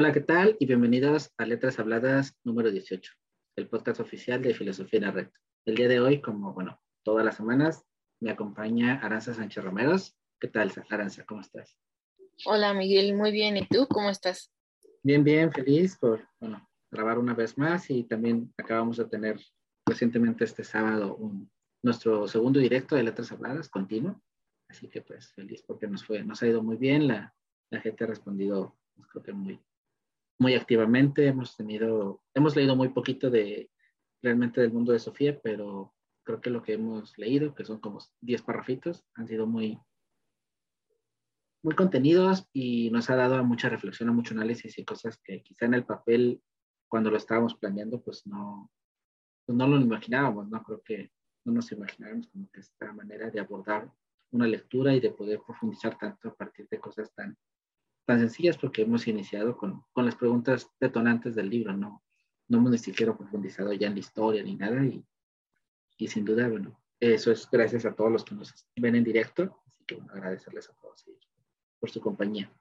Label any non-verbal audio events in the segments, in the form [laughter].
Hola, ¿qué tal? Y bienvenidos a Letras Habladas número 18, el podcast oficial de Filosofía en la Red. El día de hoy, como bueno, todas las semanas, me acompaña Aranza Sánchez Romeros. ¿Qué tal, Aranza? ¿Cómo estás? Hola, Miguel, muy bien. ¿Y tú cómo estás? Bien, bien, feliz por, bueno, grabar una vez más y también acabamos de tener recientemente este sábado un, nuestro segundo directo de Letras Habladas continuo. Así que pues feliz porque nos fue, nos ha ido muy bien, la, la gente ha respondido, pues, creo que muy, muy activamente. Hemos tenido, hemos leído muy poquito de realmente del mundo de Sofía, pero creo que lo que hemos leído, que son como 10 parrafitos, han sido muy, muy contenidos y nos ha dado mucha reflexión, a mucho análisis y cosas que quizá en el papel, cuando lo estábamos planeando, pues no, pues no lo imaginábamos, ¿no? Creo que no nos imaginábamos como que esta manera de abordar una lectura y de poder profundizar tanto a partir de cosas tan, tan sencillas porque hemos iniciado con, con las preguntas detonantes del libro, ¿no? No hemos ni siquiera profundizado ya en la historia ni nada y, y sin duda, bueno, eso es gracias a todos los que nos ven en directo, así que bueno, agradecerles a todos por su compañía.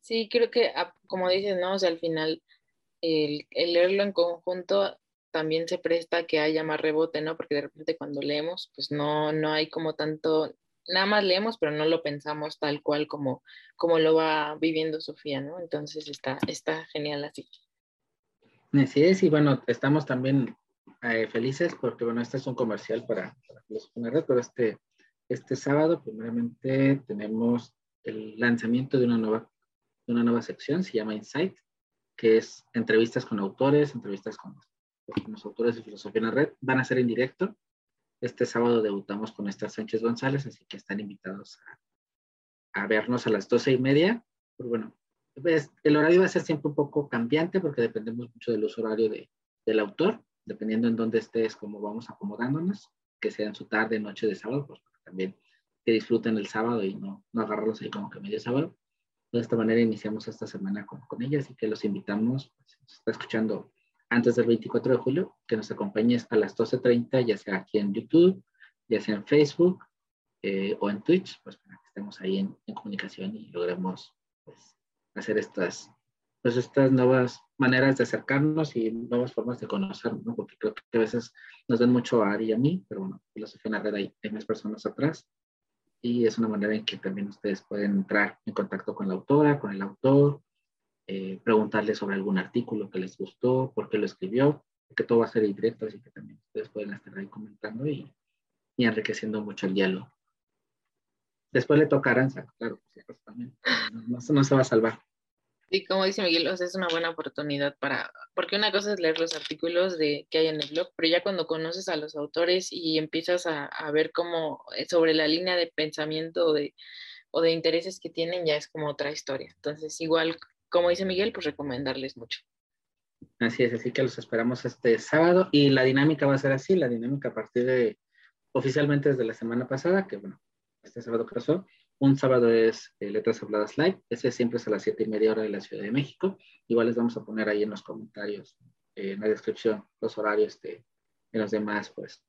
Sí, creo que, ah, como dices, ¿no? O sea, al final, el, el leerlo en conjunto también se presta a que haya más rebote, ¿no? Porque de repente cuando leemos, pues no, no hay como tanto, nada más leemos, pero no lo pensamos tal cual como, como lo va viviendo Sofía, ¿no? Entonces está, está genial así. Así es, y bueno, estamos también eh, felices porque, bueno, este es un comercial para, para los red, pero este, este sábado, primeramente, tenemos el lanzamiento de una nueva, de una nueva sección, se llama Insight, que es entrevistas con autores, entrevistas con, con los autores de Filosofía en la Red. Van a ser en directo. Este sábado debutamos con Esther Sánchez González, así que están invitados a, vernos a las doce y media. Pero bueno, pues, el horario va a ser siempre un poco cambiante porque dependemos mucho del uso horario de, del autor, dependiendo en dónde estés, cómo vamos acomodándonos, que sea en su tarde, noche de sábado, pues también que disfruten el sábado y no, no agarrarlos ahí como que medio sábado. De esta manera iniciamos esta semana con, con ellas y que los invitamos, pues, está escuchando antes del 24 de julio, que nos acompañes a las 12.30, ya sea aquí en YouTube, ya sea en Facebook eh, o en Twitch, pues para que estemos ahí en, en comunicación y logremos pues, hacer estas, pues, estas nuevas maneras de acercarnos y nuevas formas de conocernos, ¿no? porque creo que a veces nos dan mucho a Ari y a mí, pero bueno, filosofía en la red hay, hay más personas atrás y es una manera en que también ustedes pueden entrar en contacto con la autora, con el autor, eh, preguntarle sobre algún artículo que les gustó, por qué lo escribió, porque todo va a ser directo, así que también ustedes pueden estar ahí comentando y, y enriqueciendo mucho el diálogo. Después le toca a Aranza, claro, pues también, no, no, no se va a salvar. Y como dice Miguel, o sea, es una buena oportunidad para, porque una cosa es leer los artículos de, que hay en el blog, pero ya cuando conoces a los autores y empiezas a, a ver cómo eh, sobre la línea de pensamiento de, o de intereses que tienen, ya es como otra historia. Entonces, igual, como dice Miguel, pues recomendarles mucho. Así es, así que los esperamos este sábado y la dinámica va a ser así, la dinámica a partir de, oficialmente desde la semana pasada, que bueno, este sábado pasó, un sábado es eh, Letras Habladas Live, ese siempre es a las siete y media hora de la Ciudad de México. Igual les vamos a poner ahí en los comentarios, eh, en la descripción, los horarios de, de, los demás pues,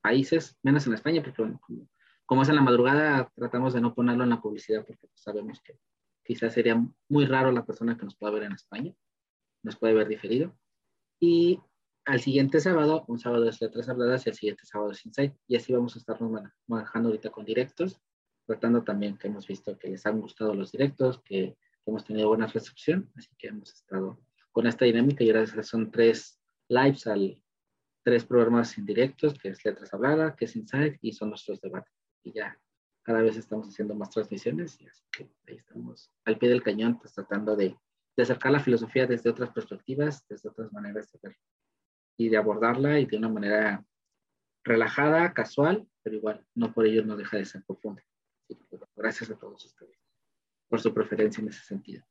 países, menos en España, porque bueno, como, como, es en la madrugada, tratamos de no ponerlo en la publicidad porque pues, sabemos que quizás sería muy raro la persona que nos pueda ver en España, nos puede ver diferido. Y al siguiente sábado, un sábado es Letras Habladas y el siguiente sábado es Insight. Y así vamos a estarnos manejando ahorita con directos tratando también que hemos visto que les han gustado los directos, que, que hemos tenido buena recepción, así que hemos estado con esta dinámica y ahora son tres lives al tres programas indirectos, que es Letras Habladas, que es Insight y son nuestros debates. Y ya cada vez estamos haciendo más transmisiones y así que ahí estamos al pie del cañón, pues tratando de, de acercar la filosofía desde otras perspectivas, desde otras maneras de ver y de abordarla y de una manera relajada, casual, pero igual, no por ello no deja de ser profunda. gracias a todos ustedes por su preferencia en ese sentido.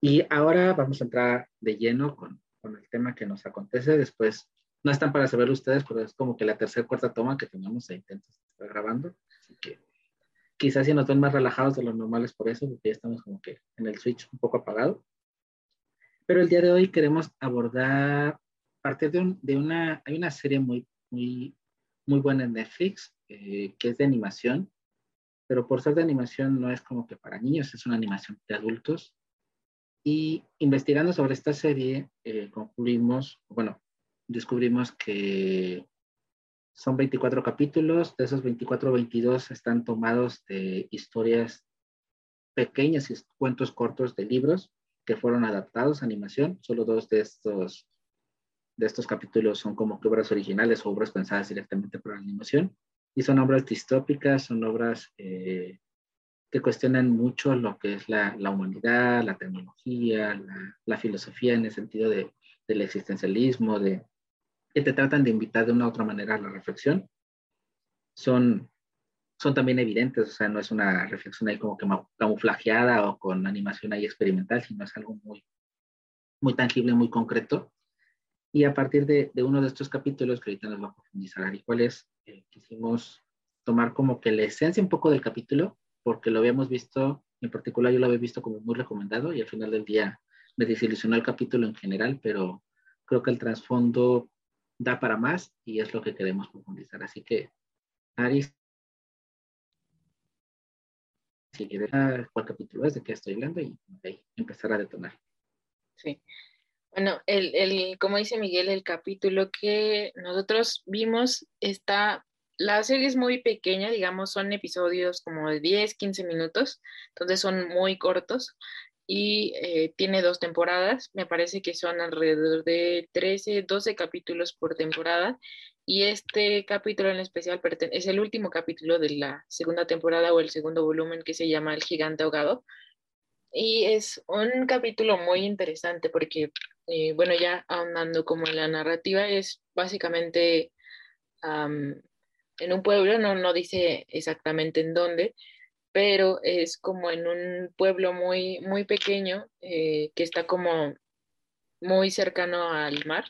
Y ahora vamos a entrar de lleno con, con el tema que nos acontece. Después, no están para saber ustedes, pero es como que la tercera cuarta toma que tenemos e intentos grabando. Así que quizás si nos ven más relajados de lo normales por eso, porque ya estamos como que en el switch un poco apagado. Pero el día de hoy queremos abordar parte de, de una, hay una serie muy, muy, muy buena en Netflix, eh, que es de animación, pero por ser de animación no es como que para niños, es una animación de adultos. Y investigando sobre esta serie, eh, concluimos, bueno, descubrimos que son 24 capítulos, de esos 24, 22 están tomados de historias pequeñas y cuentos cortos de libros que fueron adaptados a animación. Solo dos de estos, de estos capítulos son como que obras originales o obras pensadas directamente para animación. Y son obras distópicas, son obras eh, que cuestionan mucho lo que es la, la humanidad, la tecnología, la, la, filosofía en el sentido de, del existencialismo, de, que te tratan de invitar de una u otra manera a la reflexión. Son, son también evidentes, o sea, no es una reflexión ahí como que camuflajeada o con animación ahí experimental, sino es algo muy, muy tangible, muy concreto. Y a partir de, de uno de estos capítulos, que ahorita nos va a profundizar y cuál es, eh, quisimos tomar como que la esencia un poco del capítulo porque lo habíamos visto, en particular yo lo había visto como muy recomendado y al final del día me desilusionó el capítulo en general, pero creo que el trasfondo da para más y es lo que queremos profundizar. Así que, Aris, si quieres, cuál capítulo es, de qué estoy hablando y ahí empezar a detonar. Sí. Bueno, el, el, como dice Miguel, el capítulo que nosotros vimos está la serie es muy pequeña, digamos, son episodios como de 10, 15 minutos, entonces son muy cortos y eh, tiene dos temporadas, me parece que son alrededor de 13, 12 capítulos por temporada y este capítulo en especial es el último capítulo de la segunda temporada o el segundo volumen que se llama El gigante ahogado. Y es un capítulo muy interesante porque, eh, bueno, ya ahondando como en la narrativa, es básicamente en un pueblo, no, no dice exactamente en dónde, pero es como en un pueblo muy, muy pequeño eh, que está como muy cercano al mar.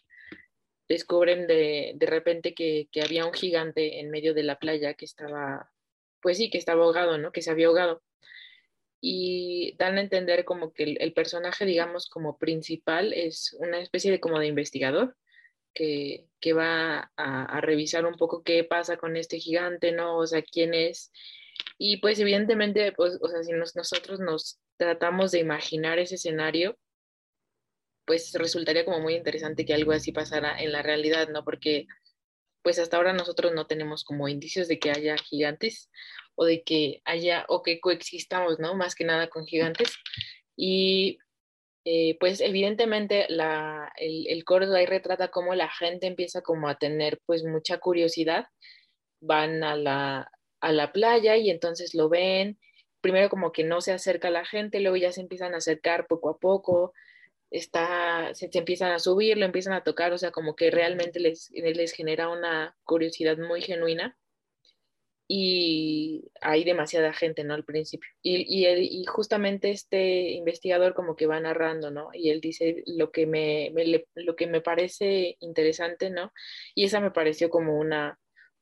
Descubren de, de repente que, que, había un gigante en medio de la playa que estaba, pues sí, que estaba ahogado, ¿no? Que se había ahogado. Y dan a entender como que el, personaje, digamos, como principal es una especie de como de investigador que, va a, revisar un poco qué pasa con este gigante, ¿no? O sea, quién es. Y pues evidentemente, pues, o sea, si nosotros nos tratamos de imaginar ese escenario, pues resultaría como muy interesante que algo así pasara en la realidad, ¿no? Porque pues hasta ahora nosotros no tenemos como indicios de que haya gigantes o de que haya o que coexistamos, ¿no? Más que nada con gigantes. Y eh, pues evidentemente la, el, el corto ahí retrata cómo la gente empieza como a tener pues mucha curiosidad, van a la, a la playa y entonces lo ven, primero como que no se acerca la gente, luego ya se empiezan a acercar poco a poco, está, se, se, empiezan a subir, lo empiezan a tocar, o sea, como que realmente les, les genera una curiosidad muy genuina y hay demasiada gente, ¿no? Al principio. Y, y, justamente este investigador como que va narrando, ¿no? Y él dice lo que me, lo que me parece interesante, ¿no? Y esa me pareció como una,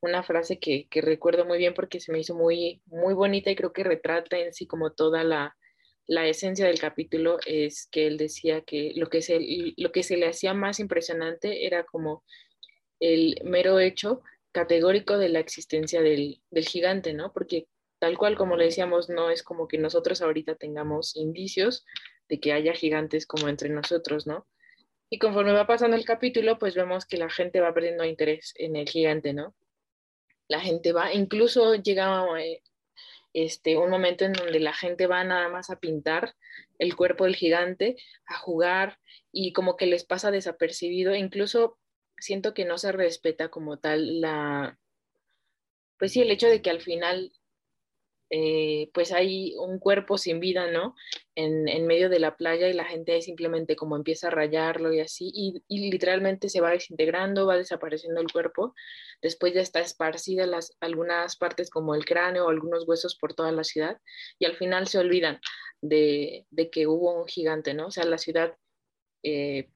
una frase que, recuerdo muy bien porque se me hizo muy, muy bonita y creo que retrata en sí como toda la, la esencia del capítulo es que él decía que lo que se, lo que se le hacía más impresionante era como el mero hecho categórico de la existencia del, del gigante, ¿no? Porque tal cual como le decíamos, no es como que nosotros ahorita tengamos indicios de que haya gigantes como entre nosotros, ¿no? Y conforme va pasando el capítulo, pues vemos que la gente va perdiendo interés en el gigante, ¿no? La gente va, incluso llega eh, este, un momento en donde la gente va nada más a pintar el cuerpo del gigante, a jugar y como que les pasa desapercibido, incluso siento que no se respeta como tal la, pues sí, el hecho de que al final eh, pues hay un cuerpo sin vida, ¿no? En, en, medio de la playa y la gente simplemente como empieza a rayarlo y así, y, y, literalmente se va desintegrando, va desapareciendo el cuerpo, después ya está esparcida las, algunas partes como el cráneo o algunos huesos por toda la ciudad, y al final se olvidan de, de que hubo un gigante, ¿no? O sea, la ciudad... Eh,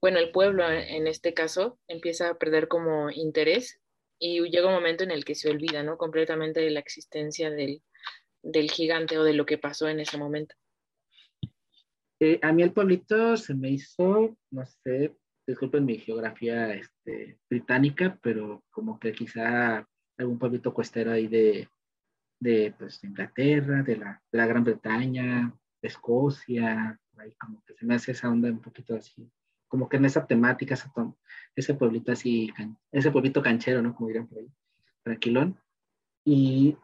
bueno, el pueblo en este caso empieza a perder como interés y llega un momento en el que se olvida, ¿no? Completamente de la existencia del, del gigante o de lo que pasó en ese momento. Eh, a mí el pueblito se me hizo, no sé, disculpen mi geografía este, británica, pero como que quizá algún pueblito costero ahí de, de, pues, Inglaterra, de la, de la Gran Bretaña, de Escocia, ahí como que se me hace esa onda un poquito así como que en esa temática, ese pueblito así, ese pueblito canchero, ¿no? Como dirían por ahí, tranquilón. Y,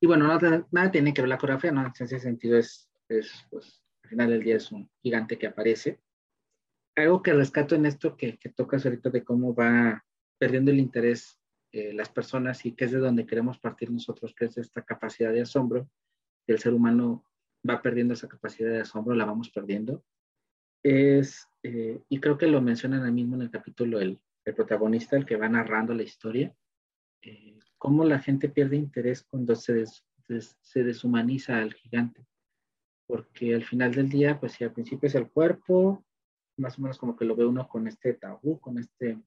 y bueno, nada, tiene que ver la coreografía, ¿no? En ese sentido es, es, pues, al final del día es un gigante que aparece. Algo que rescato en esto que, que tocas ahorita de cómo va perdiendo el interés eh, las personas y que es de donde queremos partir nosotros, que es esta capacidad de asombro, el ser humano va perdiendo esa capacidad de asombro, la vamos perdiendo es, eh, y creo que lo mencionan ahí mismo en el capítulo, el, el protagonista, el que va narrando la historia, eh, cómo la gente pierde interés cuando se, se deshumaniza al gigante. Porque al final del día, pues si al principio es el cuerpo, más o menos como que lo ve uno con este tabú, con este...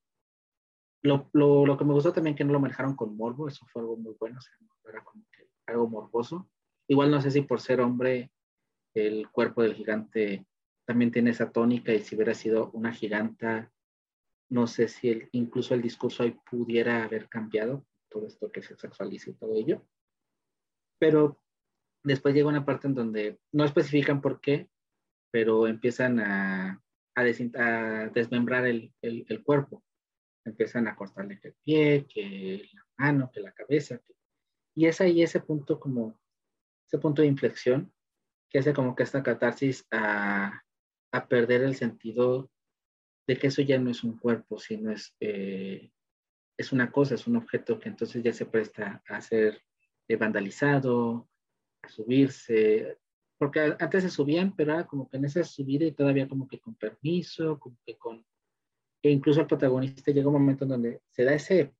Lo, lo, lo que me gustó también que no lo manejaron con morbo, eso fue algo muy bueno, o sea, era como que algo morboso. Igual no sé si por ser hombre el cuerpo del gigante también tiene esa tónica y si hubiera sido una giganta, no sé si el, incluso el discurso ahí pudiera haber cambiado, todo esto que se sexualiza y todo ello. Pero después llega una parte en donde no especifican por qué, pero empiezan a, a, desmembrar el, el, el, cuerpo. Empiezan a cortarle que el pie, que la mano, que la cabeza. y es ahí ese punto como, ese punto de inflexión que hace como que esta catarsis a, a perder el sentido de que eso ya no es un cuerpo, sino es, eh, es una cosa, es un objeto que entonces ya se presta a ser eh, vandalizado, a subirse, porque antes se subían, pero era como que en esa subida y todavía como que con permiso, como que con... E incluso el protagonista llega un momento en donde se da ese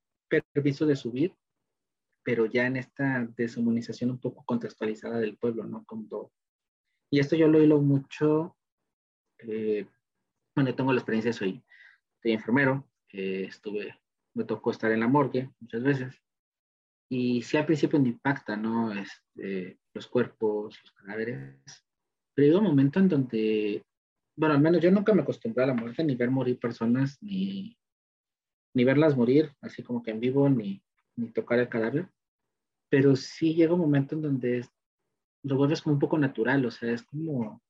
permiso de subir, pero ya en esta deshumanización un poco contextualizada del pueblo, ¿no? Como Y esto yo lo hilo mucho eh, bueno, tengo la experiencia, soy, soy enfermero, estuve, me tocó estar en la morgue muchas veces. Y sí al principio me impacta, ¿no? Este, los cuerpos, los cadáveres. Pero llega un momento en donde, bueno, al menos yo nunca me acostumbré a la muerte, ni ver morir personas, ni, ni verlas morir, así como que en vivo, ni, ni tocar el cadáver. Pero sí llega un momento en donde lo vuelves como un poco natural, o sea, es como,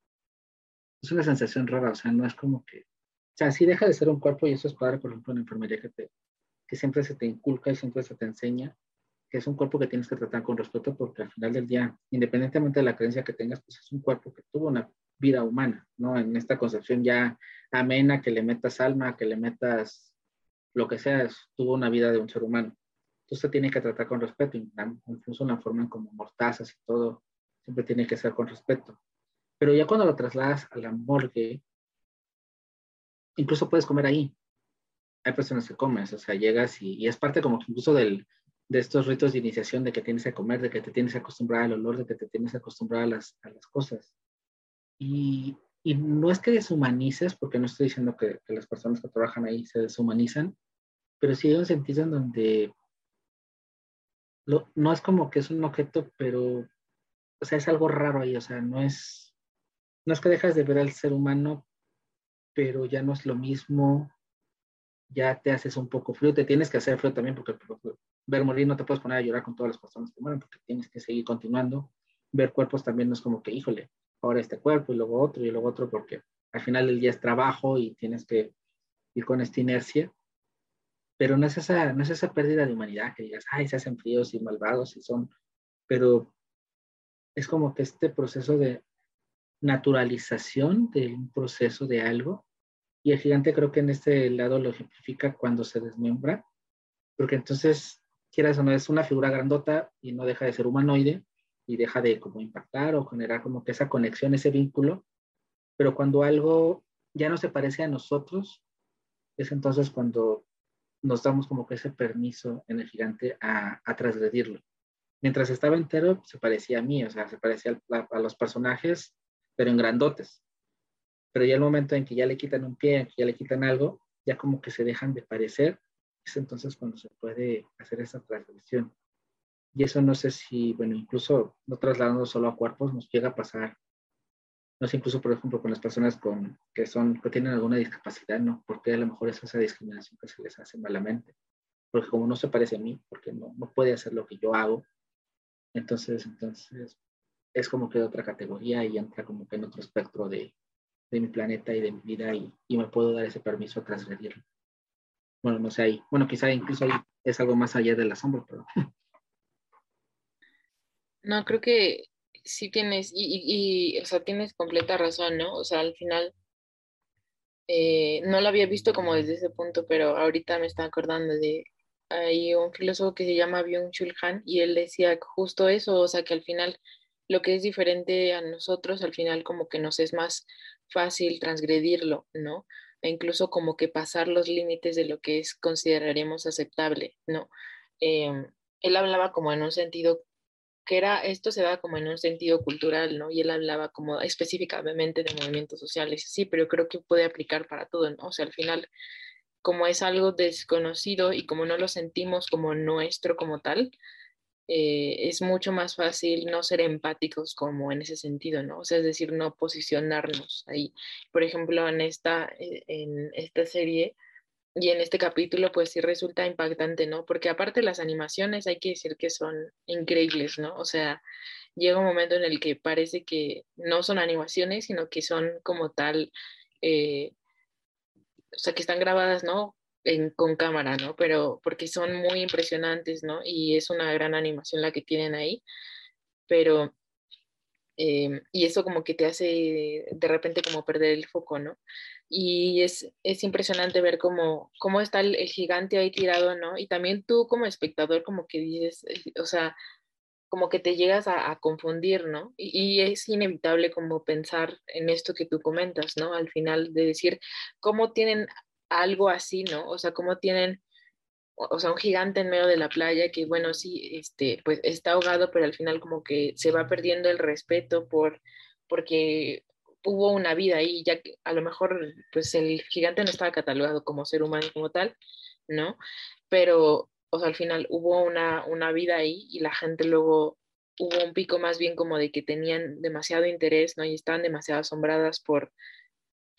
es una sensación rara, o sea, no es como que, o sea, sí deja de ser un cuerpo y eso es padre, por ejemplo, en enfermería que, te, que siempre se te inculca y siempre se te enseña que es un cuerpo que tienes que tratar con respeto porque al final del día, independientemente de la creencia que tengas, pues es un cuerpo que tuvo una vida humana, ¿no? En esta concepción ya amena, que le metas alma, que le metas lo que sea, tuvo una vida de un ser humano. Entonces se tiene que tratar con respeto, incluso la forma como mortazas y todo, siempre tiene que ser con respeto. Pero ya cuando lo trasladas a la morgue, incluso puedes comer ahí. Hay personas que comen, o sea, llegas y, es parte como que incluso del, de estos ritos de iniciación de que tienes que comer, de que te tienes que acostumbrar al olor, de que te tienes que acostumbrar a las, a las cosas. Y, y, no es que deshumanices, porque no estoy diciendo que, las personas que trabajan ahí se deshumanizan, pero sí hay un sentido en donde lo, no es como que es un objeto, pero, o sea, es algo raro ahí, o sea, no es, no es que dejas de ver al ser humano, pero ya no es lo mismo, ya te haces un poco frío, te tienes que hacer frío también porque ver morir no te puedes poner a llorar con todas las personas que mueren porque tienes que seguir continuando. Ver cuerpos también no es como que, híjole, ahora este cuerpo y luego otro y luego otro porque al final del día es trabajo y tienes que ir con esta inercia. Pero no es esa, no es esa pérdida de humanidad que digas, ay, se hacen fríos y malvados y son, pero es como que este proceso de naturalización de un proceso de algo. Y el gigante creo que en este lado lo ejemplifica cuando se desmembra, porque entonces quieras o no, es una figura grandota y no deja de ser humanoide y deja de como impactar o generar como que esa conexión, ese vínculo. Pero cuando algo ya no se parece a nosotros, es entonces cuando nos damos como que ese permiso en el gigante a, a transgredirlo. Mientras estaba entero, se parecía a mí, o sea, se parecía a, a los personajes, pero en grandotes. Pero ya el momento en que ya le quitan un pie, que ya le quitan algo, ya como que se dejan de parecer, es entonces cuando se puede hacer esa transgresión. Y eso no sé si, bueno, incluso no trasladando solo a cuerpos, nos llega a pasar, no sé, incluso por ejemplo con las personas con, que, son, que tienen alguna discapacidad, ¿no? Porque a lo mejor es esa discriminación que se les hace malamente. Porque como no se parece a mí, porque no, no puede hacer lo que yo hago, entonces, entonces es como que de otra categoría y entra como que en otro espectro de, de mi planeta y de mi vida y, y, me puedo dar ese permiso a transgredirlo. Bueno, no sé ahí. Bueno, quizá incluso ahí es algo más allá del asombro, pero No, creo que sí tienes, y, y, o sea, tienes completa razón, ¿no? O sea, al final, eh, no lo había visto como desde ese punto, pero ahorita me está acordando de, hay un filósofo que se llama Byung-Chul Han y él decía justo eso, o sea, que al final lo que es diferente a nosotros, al final como que nos es más fácil transgredirlo, ¿no? E incluso como que pasar los límites de lo que es consideraríamos aceptable, ¿no? Eh, él hablaba como en un sentido que era, esto se da como en un sentido cultural, ¿no? Y él hablaba como específicamente de movimientos sociales, sí, pero creo que puede aplicar para todo, ¿no? O sea, al final, como es algo desconocido y como no lo sentimos como nuestro como tal, eh, es mucho más fácil no ser empáticos como en ese sentido, ¿no? O sea, es decir, no posicionarnos ahí. Por ejemplo, en esta, eh, en esta serie, y en este capítulo, pues sí resulta impactante, ¿no? Porque aparte las animaciones hay que decir que son increíbles, ¿no? O sea, llega un momento en el que parece que no son animaciones, sino que son como tal, eh, o sea, que están grabadas, ¿no? En, con cámara, ¿no? Pero porque son muy impresionantes, ¿no? Y es una gran animación la que tienen ahí, pero... Eh, y eso como que te hace de repente como perder el foco, ¿no? y es, es impresionante ver cómo, cómo está el, el, gigante ahí tirado, ¿no? Y también tú como espectador como que dices, eh, o sea, como que te llegas a, a confundir, ¿no? Y, y, es inevitable como pensar en esto que tú comentas, ¿no? Al final de decir, ¿cómo tienen algo así, ¿no? O sea, ¿cómo tienen, o sea, un gigante en medio de la playa que, bueno, sí, este, pues está ahogado, pero al final como que se va perdiendo el respeto por, porque hubo una vida ahí, ya que a lo mejor pues el gigante no estaba catalogado como ser humano como tal, ¿no? Pero, o sea, al final hubo una, una vida ahí y la gente luego hubo un pico más bien como de que tenían demasiado interés, ¿no? Y estaban demasiado asombradas por,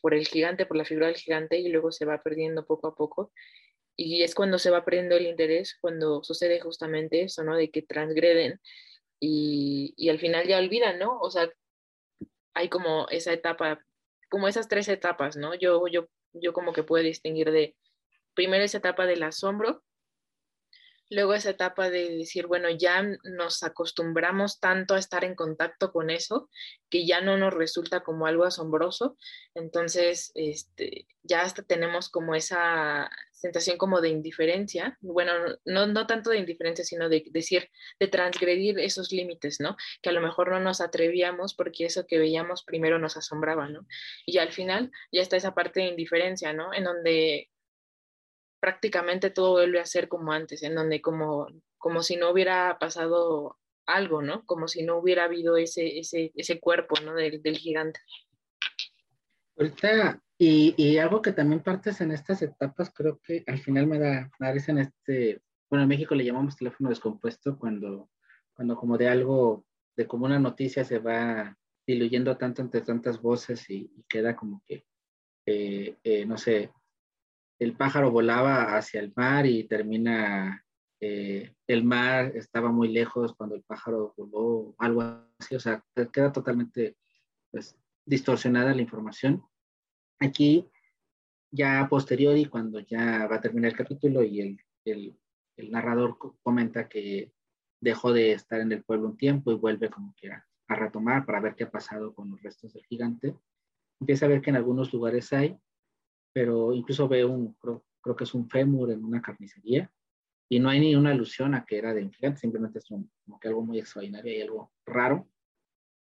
por el gigante, por la figura del gigante y luego se va perdiendo poco a poco. Y es cuando se va perdiendo el interés, cuando sucede justamente eso, ¿no? De que transgreden y, y al final ya olvidan, ¿no? O sea, hay como esa etapa, como esas tres etapas, ¿no? Yo, yo, yo como que puedo distinguir de, primero esa etapa del asombro, luego esa etapa de decir, bueno, ya nos acostumbramos tanto a estar en contacto con eso que ya no nos resulta como algo asombroso, entonces este, ya hasta tenemos como esa sensación como de indiferencia, bueno, no, no tanto de indiferencia, sino de decir, de transgredir esos límites, ¿no? Que a lo mejor no nos atrevíamos porque eso que veíamos primero nos asombraba, ¿no? Y al final ya está esa parte de indiferencia, ¿no? En donde prácticamente todo vuelve a ser como antes, en donde como, como si no hubiera pasado algo, ¿no? Como si no hubiera habido ese, ese, ese cuerpo, ¿no? Del, del gigante. Ahorita, y, y, algo que también partes en estas etapas, creo que al final me da, me da en este, bueno, en México le llamamos teléfono descompuesto cuando, cuando como de algo, de como una noticia se va diluyendo tanto entre tantas voces y, y queda como que, eh, eh, no sé, el pájaro volaba hacia el mar y termina, eh, el mar estaba muy lejos cuando el pájaro voló, algo así, o sea, queda totalmente pues, distorsionada la información. Aquí, ya posteriori, cuando ya va a terminar el capítulo y el, el, el narrador comenta que dejó de estar en el pueblo un tiempo y vuelve como que a, a retomar para ver qué ha pasado con los restos del gigante, empieza a ver que en algunos lugares hay pero incluso ve un, creo, creo, que es un fémur en una carnicería, y no hay ni una alusión a que era de un gigante, simplemente es como que algo muy extraordinario y algo raro.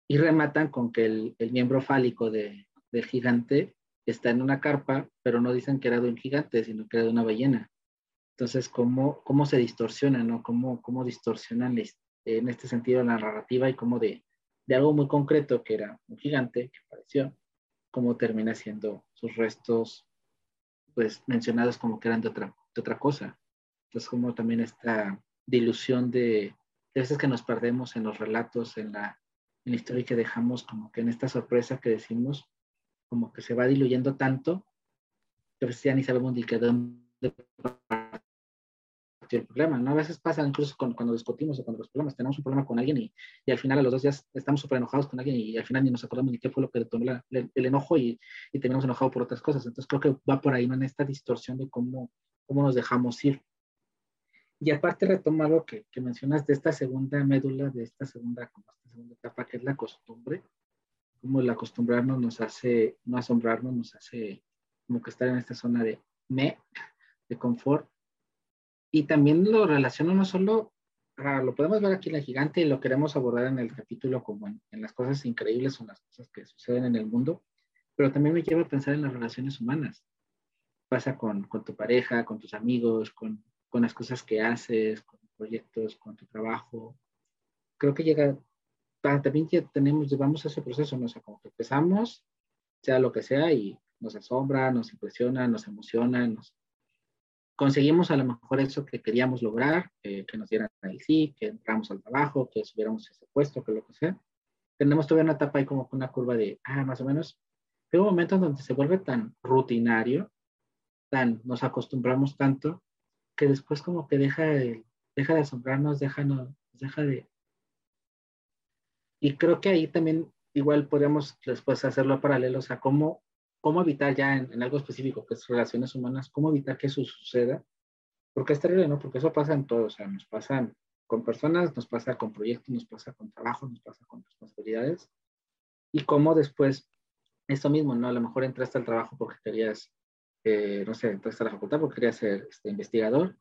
Y rematan con que el, el miembro fálico de, del gigante está en una carpa, pero no dicen que era de un gigante, sino que era de una ballena. Entonces, ¿cómo, cómo se distorsiona, no? ¿Cómo, cómo distorsionan en este sentido la narrativa y cómo de, de algo muy concreto que era un gigante que apareció, cómo termina siendo sus restos, pues mencionados como que eran de otra, de otra cosa. Entonces, como también esta dilución de, de veces que nos perdemos en los relatos, en la, en la historia que dejamos, como que en esta sorpresa que decimos, como que se va diluyendo tanto, que a ya ni sabemos ni qué dónde el problema, ¿no? A veces pasa incluso cuando discutimos o cuando los problemas, tenemos un problema con alguien y, y al final a los dos días estamos súper enojados con alguien y al final ni nos acordamos ni qué fue lo que detonó el, enojo y, y terminamos enojados por otras cosas. Entonces creo que va por ahí, ¿no? En esta distorsión de cómo, cómo nos dejamos ir. Y aparte retomo algo que, que mencionas de esta segunda médula, de esta segunda, como esta segunda etapa, que es la costumbre, cómo el acostumbrarnos nos hace, no asombrarnos, nos hace como que estar en esta zona de me, de confort, y también lo relaciono no solo, lo podemos ver aquí en la gigante y lo queremos abordar en el capítulo como en, las cosas increíbles o las cosas que suceden en el mundo, pero también me lleva a pensar en las relaciones humanas. Pasa con, con tu pareja, con tus amigos, con, con las cosas que haces, con proyectos, con tu trabajo. Creo que llega, también ya tenemos, llevamos ese proceso, ¿no? O sea, como que empezamos, sea lo que sea, y nos asombra, nos impresiona, nos emociona, nos, conseguimos a lo mejor eso que queríamos lograr, que nos dieran el sí, que entramos al trabajo, que subiéramos ese puesto, que lo que sea. Tenemos todavía una etapa ahí como una curva de, ah, más o menos. Pero momentos donde se vuelve tan rutinario, tan, nos acostumbramos tanto, que después como que deja de, deja de asombrarnos, deja, no, deja de... Y creo que ahí también igual podemos después hacerlo paralelo, o sea, cómo cómo evitar ya en, algo específico, que es relaciones humanas, cómo evitar que eso suceda, porque es terrible, ¿no? Porque eso pasa en todo, o sea, nos pasa con personas, nos pasa con proyectos, nos pasa con trabajo, nos pasa con responsabilidades, y cómo después, esto mismo, ¿no? A lo mejor entraste al trabajo porque querías, eh, no sé, entraste a la facultad porque querías ser este, investigador,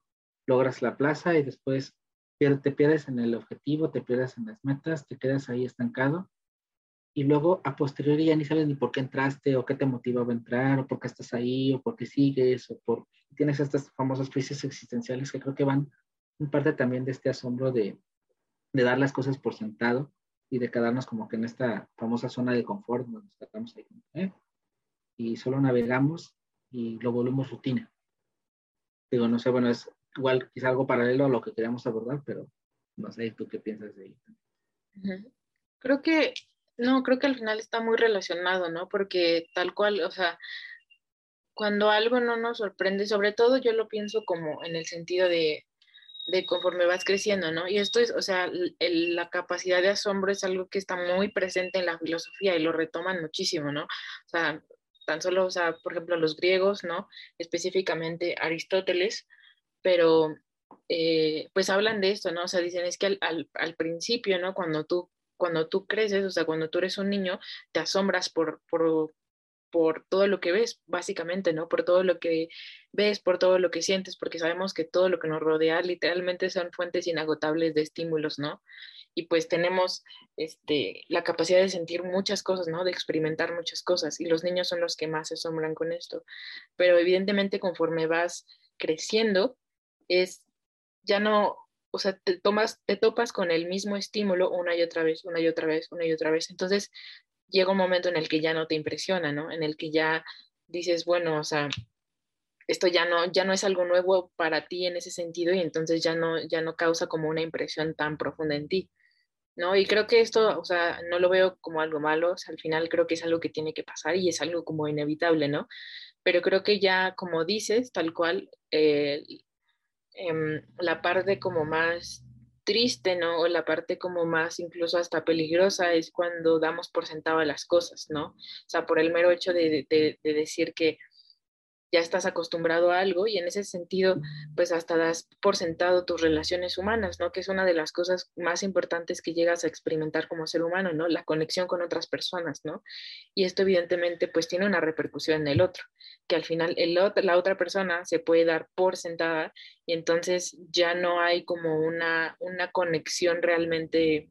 logras la plaza y después te pierdes en el objetivo, te pierdes en las metas, te quedas ahí estancado y luego a posteriori ya ni sabes ni por qué entraste o qué te motivaba a entrar o por qué estás ahí o por qué sigues o por tienes estas famosas crisis existenciales que creo que van en parte también de este asombro de, de dar las cosas por sentado y de quedarnos como que en esta famosa zona de confort donde estamos ahí ¿eh? y solo navegamos y lo volvemos rutina. Digo, no sé, bueno, es igual quizá algo paralelo a lo que queríamos abordar, pero no sé, ¿tú qué piensas de ello? Creo que no, creo que al final está muy relacionado, ¿no? Porque tal cual, o sea, cuando algo no nos sorprende, sobre todo yo lo pienso como en el sentido de, de conforme vas creciendo, ¿no? Y esto es, o sea, la capacidad de asombro es algo que está muy presente en la filosofía y lo retoman muchísimo, ¿no? O sea, tan solo, o sea, por ejemplo, los griegos, ¿no? Específicamente Aristóteles, pero eh, pues hablan de esto, ¿no? O sea, dicen es que al, al, al principio, ¿no? Cuando tú cuando tú creces, o sea, cuando tú eres un niño, te asombras por, por, por todo lo que ves, básicamente, ¿no? Por todo lo que ves, por todo lo que sientes, porque sabemos que todo lo que nos rodea literalmente son fuentes inagotables de estímulos, ¿no? Y pues tenemos este, la capacidad de sentir muchas cosas, ¿no? De experimentar muchas cosas. Y los niños son los que más se asombran con esto. Pero evidentemente conforme vas creciendo, es ya no, o sea, te, tomas, te topas con el mismo estímulo una y otra vez, una y otra vez, una y otra vez. Entonces llega un momento en el que ya no te impresiona, ¿no? En el que ya dices, bueno, o sea, esto ya no, ya no es algo nuevo para ti en ese sentido y entonces ya no, ya no causa como una impresión tan profunda en ti, ¿no? Y creo que esto, o sea, no lo veo como algo malo, o sea, al final creo que es algo que tiene que pasar y es algo como inevitable, ¿no? Pero creo que ya, como dices, tal cual, eh, Em, la parte como más triste, ¿no? O la parte como más incluso hasta peligrosa es cuando damos por sentado las cosas, ¿no? O sea, por el mero hecho de, decir que ya estás acostumbrado a algo y en ese sentido, pues hasta das por sentado tus relaciones humanas, ¿no? Que es una de las cosas más importantes que llegas a experimentar como ser humano, ¿no? La conexión con otras personas, ¿no? Y esto evidentemente pues tiene una repercusión en el otro, que al final el, la otra persona se puede dar por sentada y entonces ya no hay como una, una conexión realmente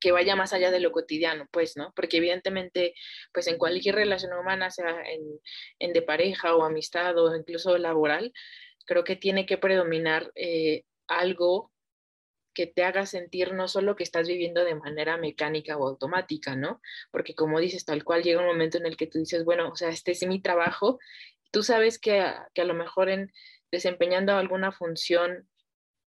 que vaya más allá de lo cotidiano, pues, ¿no? Porque evidentemente, pues en cualquier relación humana, sea en, de pareja o amistad o incluso laboral, creo que tiene que predominar eh, algo que te haga sentir no solo que estás viviendo de manera mecánica o automática, ¿no? Porque como dices, tal cual llega un momento en el que tú dices, bueno, o sea, este es mi trabajo, tú sabes que, que a lo mejor en desempeñando alguna función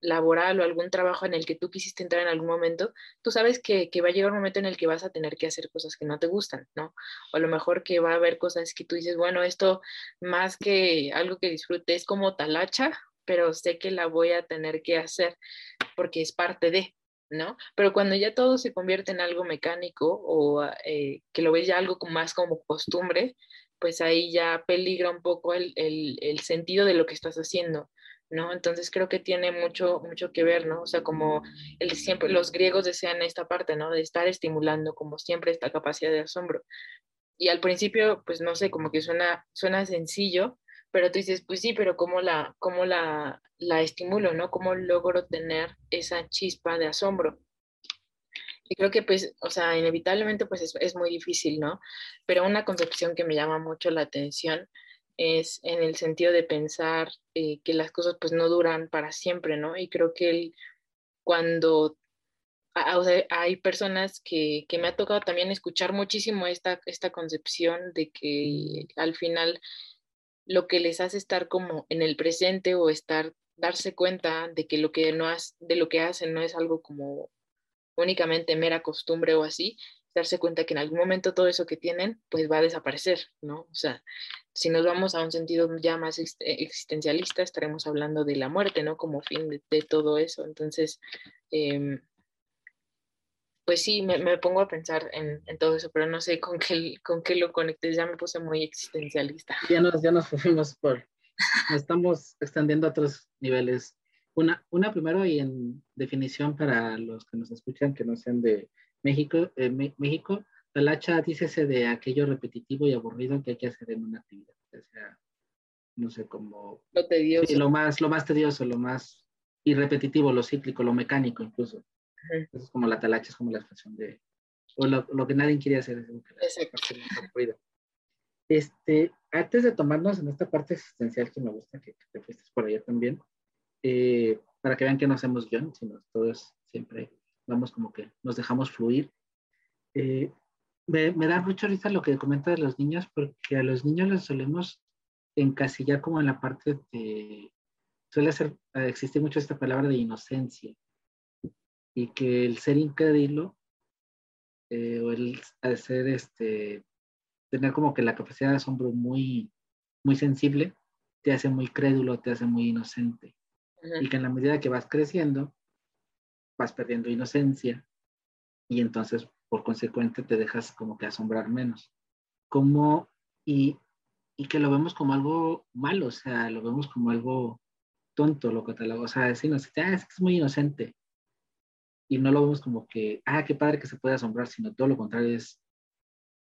laboral o algún trabajo en el que tú quisiste entrar en algún momento, tú sabes que, va a llegar un momento en el que vas a tener que hacer cosas que no te gustan, ¿no? O a lo mejor que va a haber cosas que tú dices, bueno, esto más que algo que disfrute es como talacha, pero sé que la voy a tener que hacer porque es parte de, ¿no? Pero cuando ya todo se convierte en algo mecánico o eh, que lo ves ya algo más como costumbre, pues ahí ya peligra un poco el, el sentido de lo que estás haciendo. ¿No? Entonces creo que tiene mucho, mucho que ver, ¿no? O sea, como el, siempre los griegos desean esta parte, ¿no? De estar estimulando como siempre esta capacidad de asombro. Y al principio, pues no sé, como que suena, suena sencillo, pero tú dices, pues sí, pero ¿cómo la, cómo la, la estimulo, ¿no? ¿Cómo logro tener esa chispa de asombro? Y creo que, pues, o sea, inevitablemente, pues es, es muy difícil, ¿no? Pero una concepción que me llama mucho la atención es en el sentido de pensar eh, que las cosas pues no duran para siempre, ¿no? Y creo que cuando hay personas que, que, me ha tocado también escuchar muchísimo esta, esta concepción de que al final lo que les hace estar como en el presente o estar, darse cuenta de que lo que, no de lo que hacen no es algo como únicamente mera costumbre o así, darse cuenta que en algún momento todo eso que tienen pues va a desaparecer, ¿no? O sea, si nos vamos a un sentido ya más existencialista, estaremos hablando de la muerte, ¿no? Como fin de, todo eso. Entonces, em, pues sí, me, pongo a pensar en, todo eso, pero no sé con qué, con qué lo conectes, ya me puse muy existencialista. Ya nos, ya nos fuimos por, nos estamos extendiendo a otros niveles. Una, una primero y en definición para los que nos escuchan que no sean de México, eh, México, talacha dícese de aquello repetitivo y aburrido que hay que hacer en una actividad, o sea, no sé, como... Lo tedioso. lo, más, lo más tedioso, lo más y repetitivo, lo cíclico, lo mecánico incluso. Eso es como la talacha, es como la expresión de... O lo, que nadie quiere hacer. Es Exacto. Este, antes de tomarnos en esta parte existencial que me gusta que, te fuiste por allá también, eh, para que vean que no hacemos guion, sino todo es siempre vamos como que nos dejamos fluir. Eh, me, da mucho risa lo que comenta de los niños, porque a los niños les solemos encasillar como en la parte de, suele ser, eh, existe mucho esta palabra de inocencia, y que el ser incrédulo, eh, o el ser este, tener como que la capacidad de asombro muy, muy sensible, te hace muy crédulo, te hace muy inocente. Y que en la medida que vas creciendo, vas perdiendo inocencia y entonces por consecuente te dejas como que asombrar menos. Como, y, y que lo vemos como algo malo, o sea, lo vemos como algo tonto, lo catalogo, o sea, decimos, ah, es que es muy inocente. Y no lo vemos como que, ah, qué padre que se puede asombrar, sino todo lo contrario es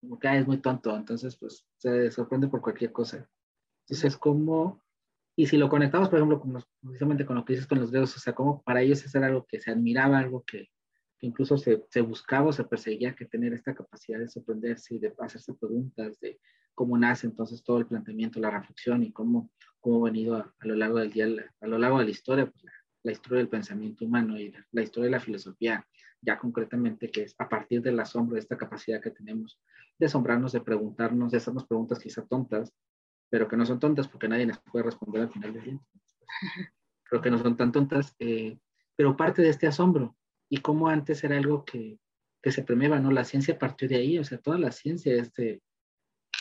como que ah, es muy tonto, entonces pues se sorprende por cualquier cosa. Entonces, como y si lo conectamos, por ejemplo, con precisamente con lo que dices con los dedos, o sea, como para ellos es algo que se admiraba, algo que, incluso se, se, buscaba o se perseguía, que tener esta capacidad de sorprenderse y de hacerse preguntas de cómo nace entonces todo el planteamiento, la reflexión y cómo, cómo ha venido a, lo largo del día, a lo largo de la historia, pues la, historia del pensamiento humano y la, historia de la filosofía, ya concretamente, que es a partir del asombro, de esta capacidad que tenemos de asombrarnos, de preguntarnos, de hacernos preguntas quizá tontas, pero que no son tontas porque nadie les puede responder al final del día. [laughs] Creo que no son tan tontas, eh, pero parte de este asombro y cómo antes era algo que, que, se premiaba, ¿no? La ciencia partió de ahí, o sea, toda la ciencia es de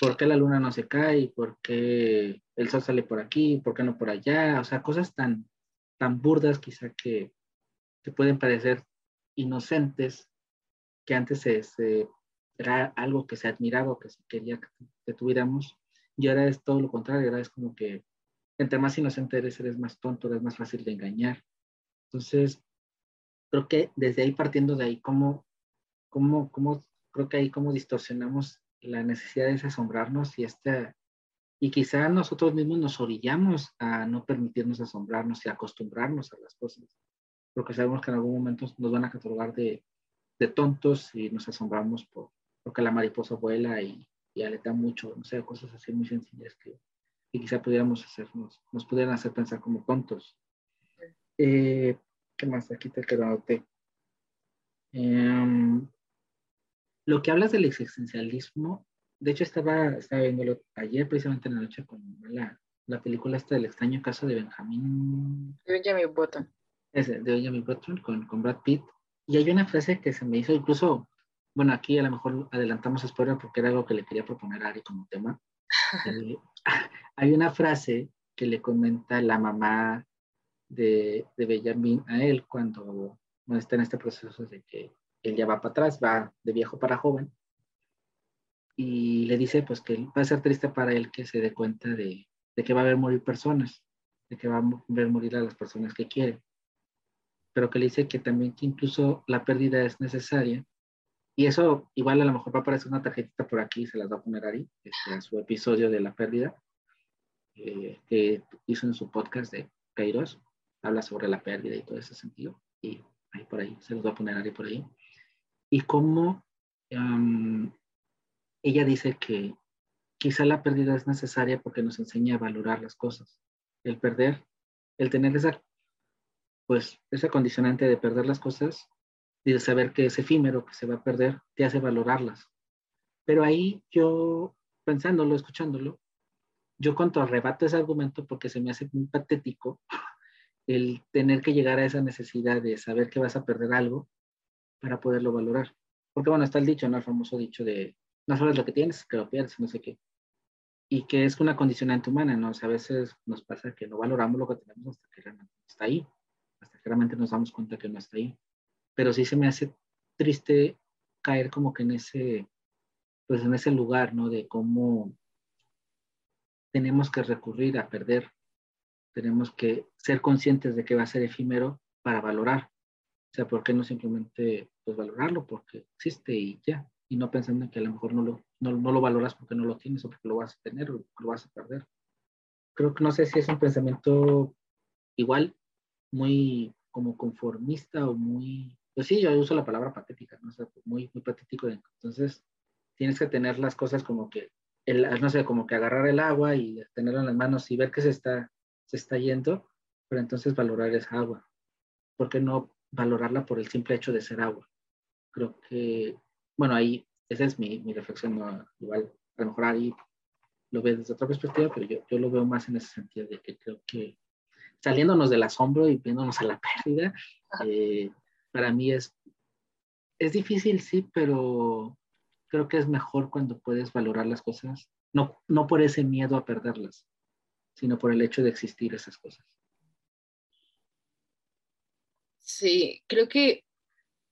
por qué la luna no se cae, por qué el sol sale por aquí, por qué no por allá, o sea, cosas tan, tan burdas quizá que, que pueden parecer inocentes, que antes se, era algo que se admiraba o que se quería que tuviéramos, y ahora es todo lo contrario, ahora es como que entre más inocente eres, eres más tonto, eres más fácil de engañar. Entonces, creo que desde ahí, partiendo de ahí, ¿cómo, cómo, cómo creo que ahí cómo distorsionamos la necesidad de asombrarnos y esta, y quizá nosotros mismos nos orillamos a no permitirnos asombrarnos y acostumbrarnos a las cosas, porque sabemos que en algún momento nos van a catalogar de, de tontos y nos asombramos por, porque la mariposa vuela y, y aleta mucho, no sé, cosas así muy sencillas que, que quizá pudiéramos hacernos, nos pudieran hacer pensar como tontos. Eh, ¿Qué más? Aquí te quedo Eh, lo que hablas del existencialismo, de hecho estaba, estaba viéndolo ayer precisamente en la noche con la, la película esta del extraño caso de Benjamin. De Benjamin Button. Ese, de Benjamin Button con, con Brad Pitt. Y hay una frase que se me hizo incluso, bueno, aquí a lo mejor adelantamos spoiler porque era algo que le quería proponer a Ari como tema. [laughs] eh, hay una frase que le comenta la mamá de, de Benjamin a él cuando bueno, está en este proceso de que él ya va para atrás, va de viejo para joven, y le dice pues que va a ser triste para él que se dé cuenta de, de que va a ver morir personas, de que va a ver morir a las personas que quiere, pero que le dice que también que incluso la pérdida es necesaria, y eso igual a lo mejor va a aparecer una tarjetita por aquí, se las va a poner Ari, este, en su episodio de la pérdida, eh, que hizo en su podcast de Kairos, habla sobre la pérdida y todo ese sentido, y ahí por ahí, se los va a poner Ari por ahí y cómo um, ella dice que quizá la pérdida es necesaria porque nos enseña a valorar las cosas. El perder, el tener esa, pues, esa condicionante de perder las cosas y saber que es efímero, que se va a perder, te hace valorarlas. Pero ahí yo, pensándolo, escuchándolo, yo contrarrebato ese argumento porque se me hace muy patético [laughs] el tener que llegar a esa necesidad de saber que vas a perder algo para poderlo valorar. Porque bueno, está el dicho, ¿no? El famoso dicho de, no sabes lo que tienes, que lo pierdes, no sé qué. Y que es una condicionante humana, ¿no? O sea, a veces nos pasa que no valoramos lo que tenemos hasta que realmente está ahí, hasta que realmente nos damos cuenta que no está ahí. Pero sí se me hace triste caer como que en ese, pues en ese lugar, ¿no? De cómo tenemos que recurrir a perder, tenemos que ser conscientes de que va a ser efímero para valorar. O sea, ¿por qué no simplemente pues, valorarlo? Porque existe y ya. Y no pensando en que a lo mejor no lo, no, no lo valoras porque no lo tienes o porque lo vas a tener o lo vas a perder. Creo que no sé si es un pensamiento igual, muy como conformista o muy, pues sí, yo uso la palabra patética, ¿no? O sea, muy, muy patético. Entonces, tienes que tener las cosas como que, el, no sé, como que agarrar el agua y tenerlo en las manos y ver que se está, se está yendo, pero entonces valorar esa agua. Porque no valorarla por el simple hecho de ser agua. Creo que, bueno, ahí, esa es mi, mi reflexión, ¿no? igual, a lo mejor ahí lo ve desde otra perspectiva, pero yo, yo lo veo más en ese sentido de que creo que saliéndonos del asombro y viéndonos a la [laughs] pérdida, eh, para mí es, es difícil, sí, pero creo que es mejor cuando puedes valorar las cosas, no, no por ese miedo a perderlas, sino por el hecho de existir esas cosas. Sí, creo que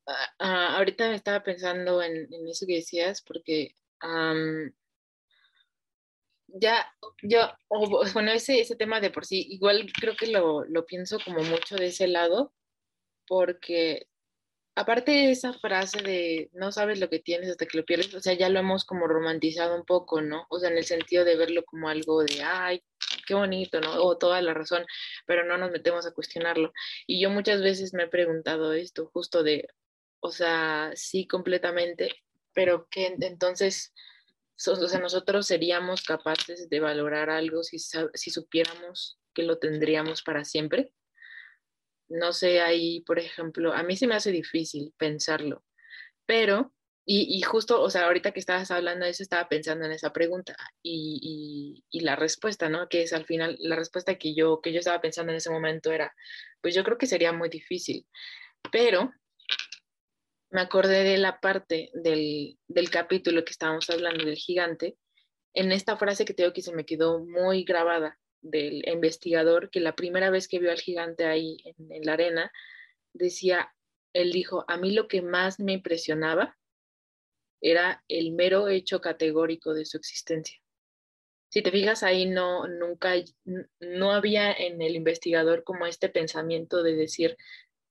ah, ah, ahorita me estaba pensando en, eso que decías, porque ya, yo, bueno, ese, ese tema de por sí, igual creo que lo, lo pienso como mucho de ese lado, porque aparte de esa frase de no sabes lo que tienes hasta que lo pierdes, o sea, ya lo hemos como romantizado un poco, ¿no? O sea, en el sentido de verlo como algo de, ay, qué bonito, ¿no? O toda la razón, pero no nos metemos a cuestionarlo. Y yo muchas veces me he preguntado esto, justo de, o sea, sí, completamente, pero que entonces, o sea, nosotros seríamos capaces de valorar algo si, si supiéramos que lo tendríamos para siempre. No sé, ahí, por ejemplo, a mí se me hace difícil pensarlo, pero y, justo, o sea, ahorita que estabas hablando de eso, estaba pensando en esa pregunta y, y, la respuesta, ¿no? Que es al final, la respuesta que yo, que yo estaba pensando en ese momento era, pues yo creo que sería muy difícil, pero me acordé de la parte del, del capítulo que estábamos hablando del gigante, en esta frase que tengo que se me quedó muy grabada del investigador, que la primera vez que vio al gigante ahí en, la arena, decía, él dijo, a mí lo que más me impresionaba era el mero hecho categórico de su existencia. si te fijas ahí, no, nunca, no había en el investigador como este pensamiento de decir,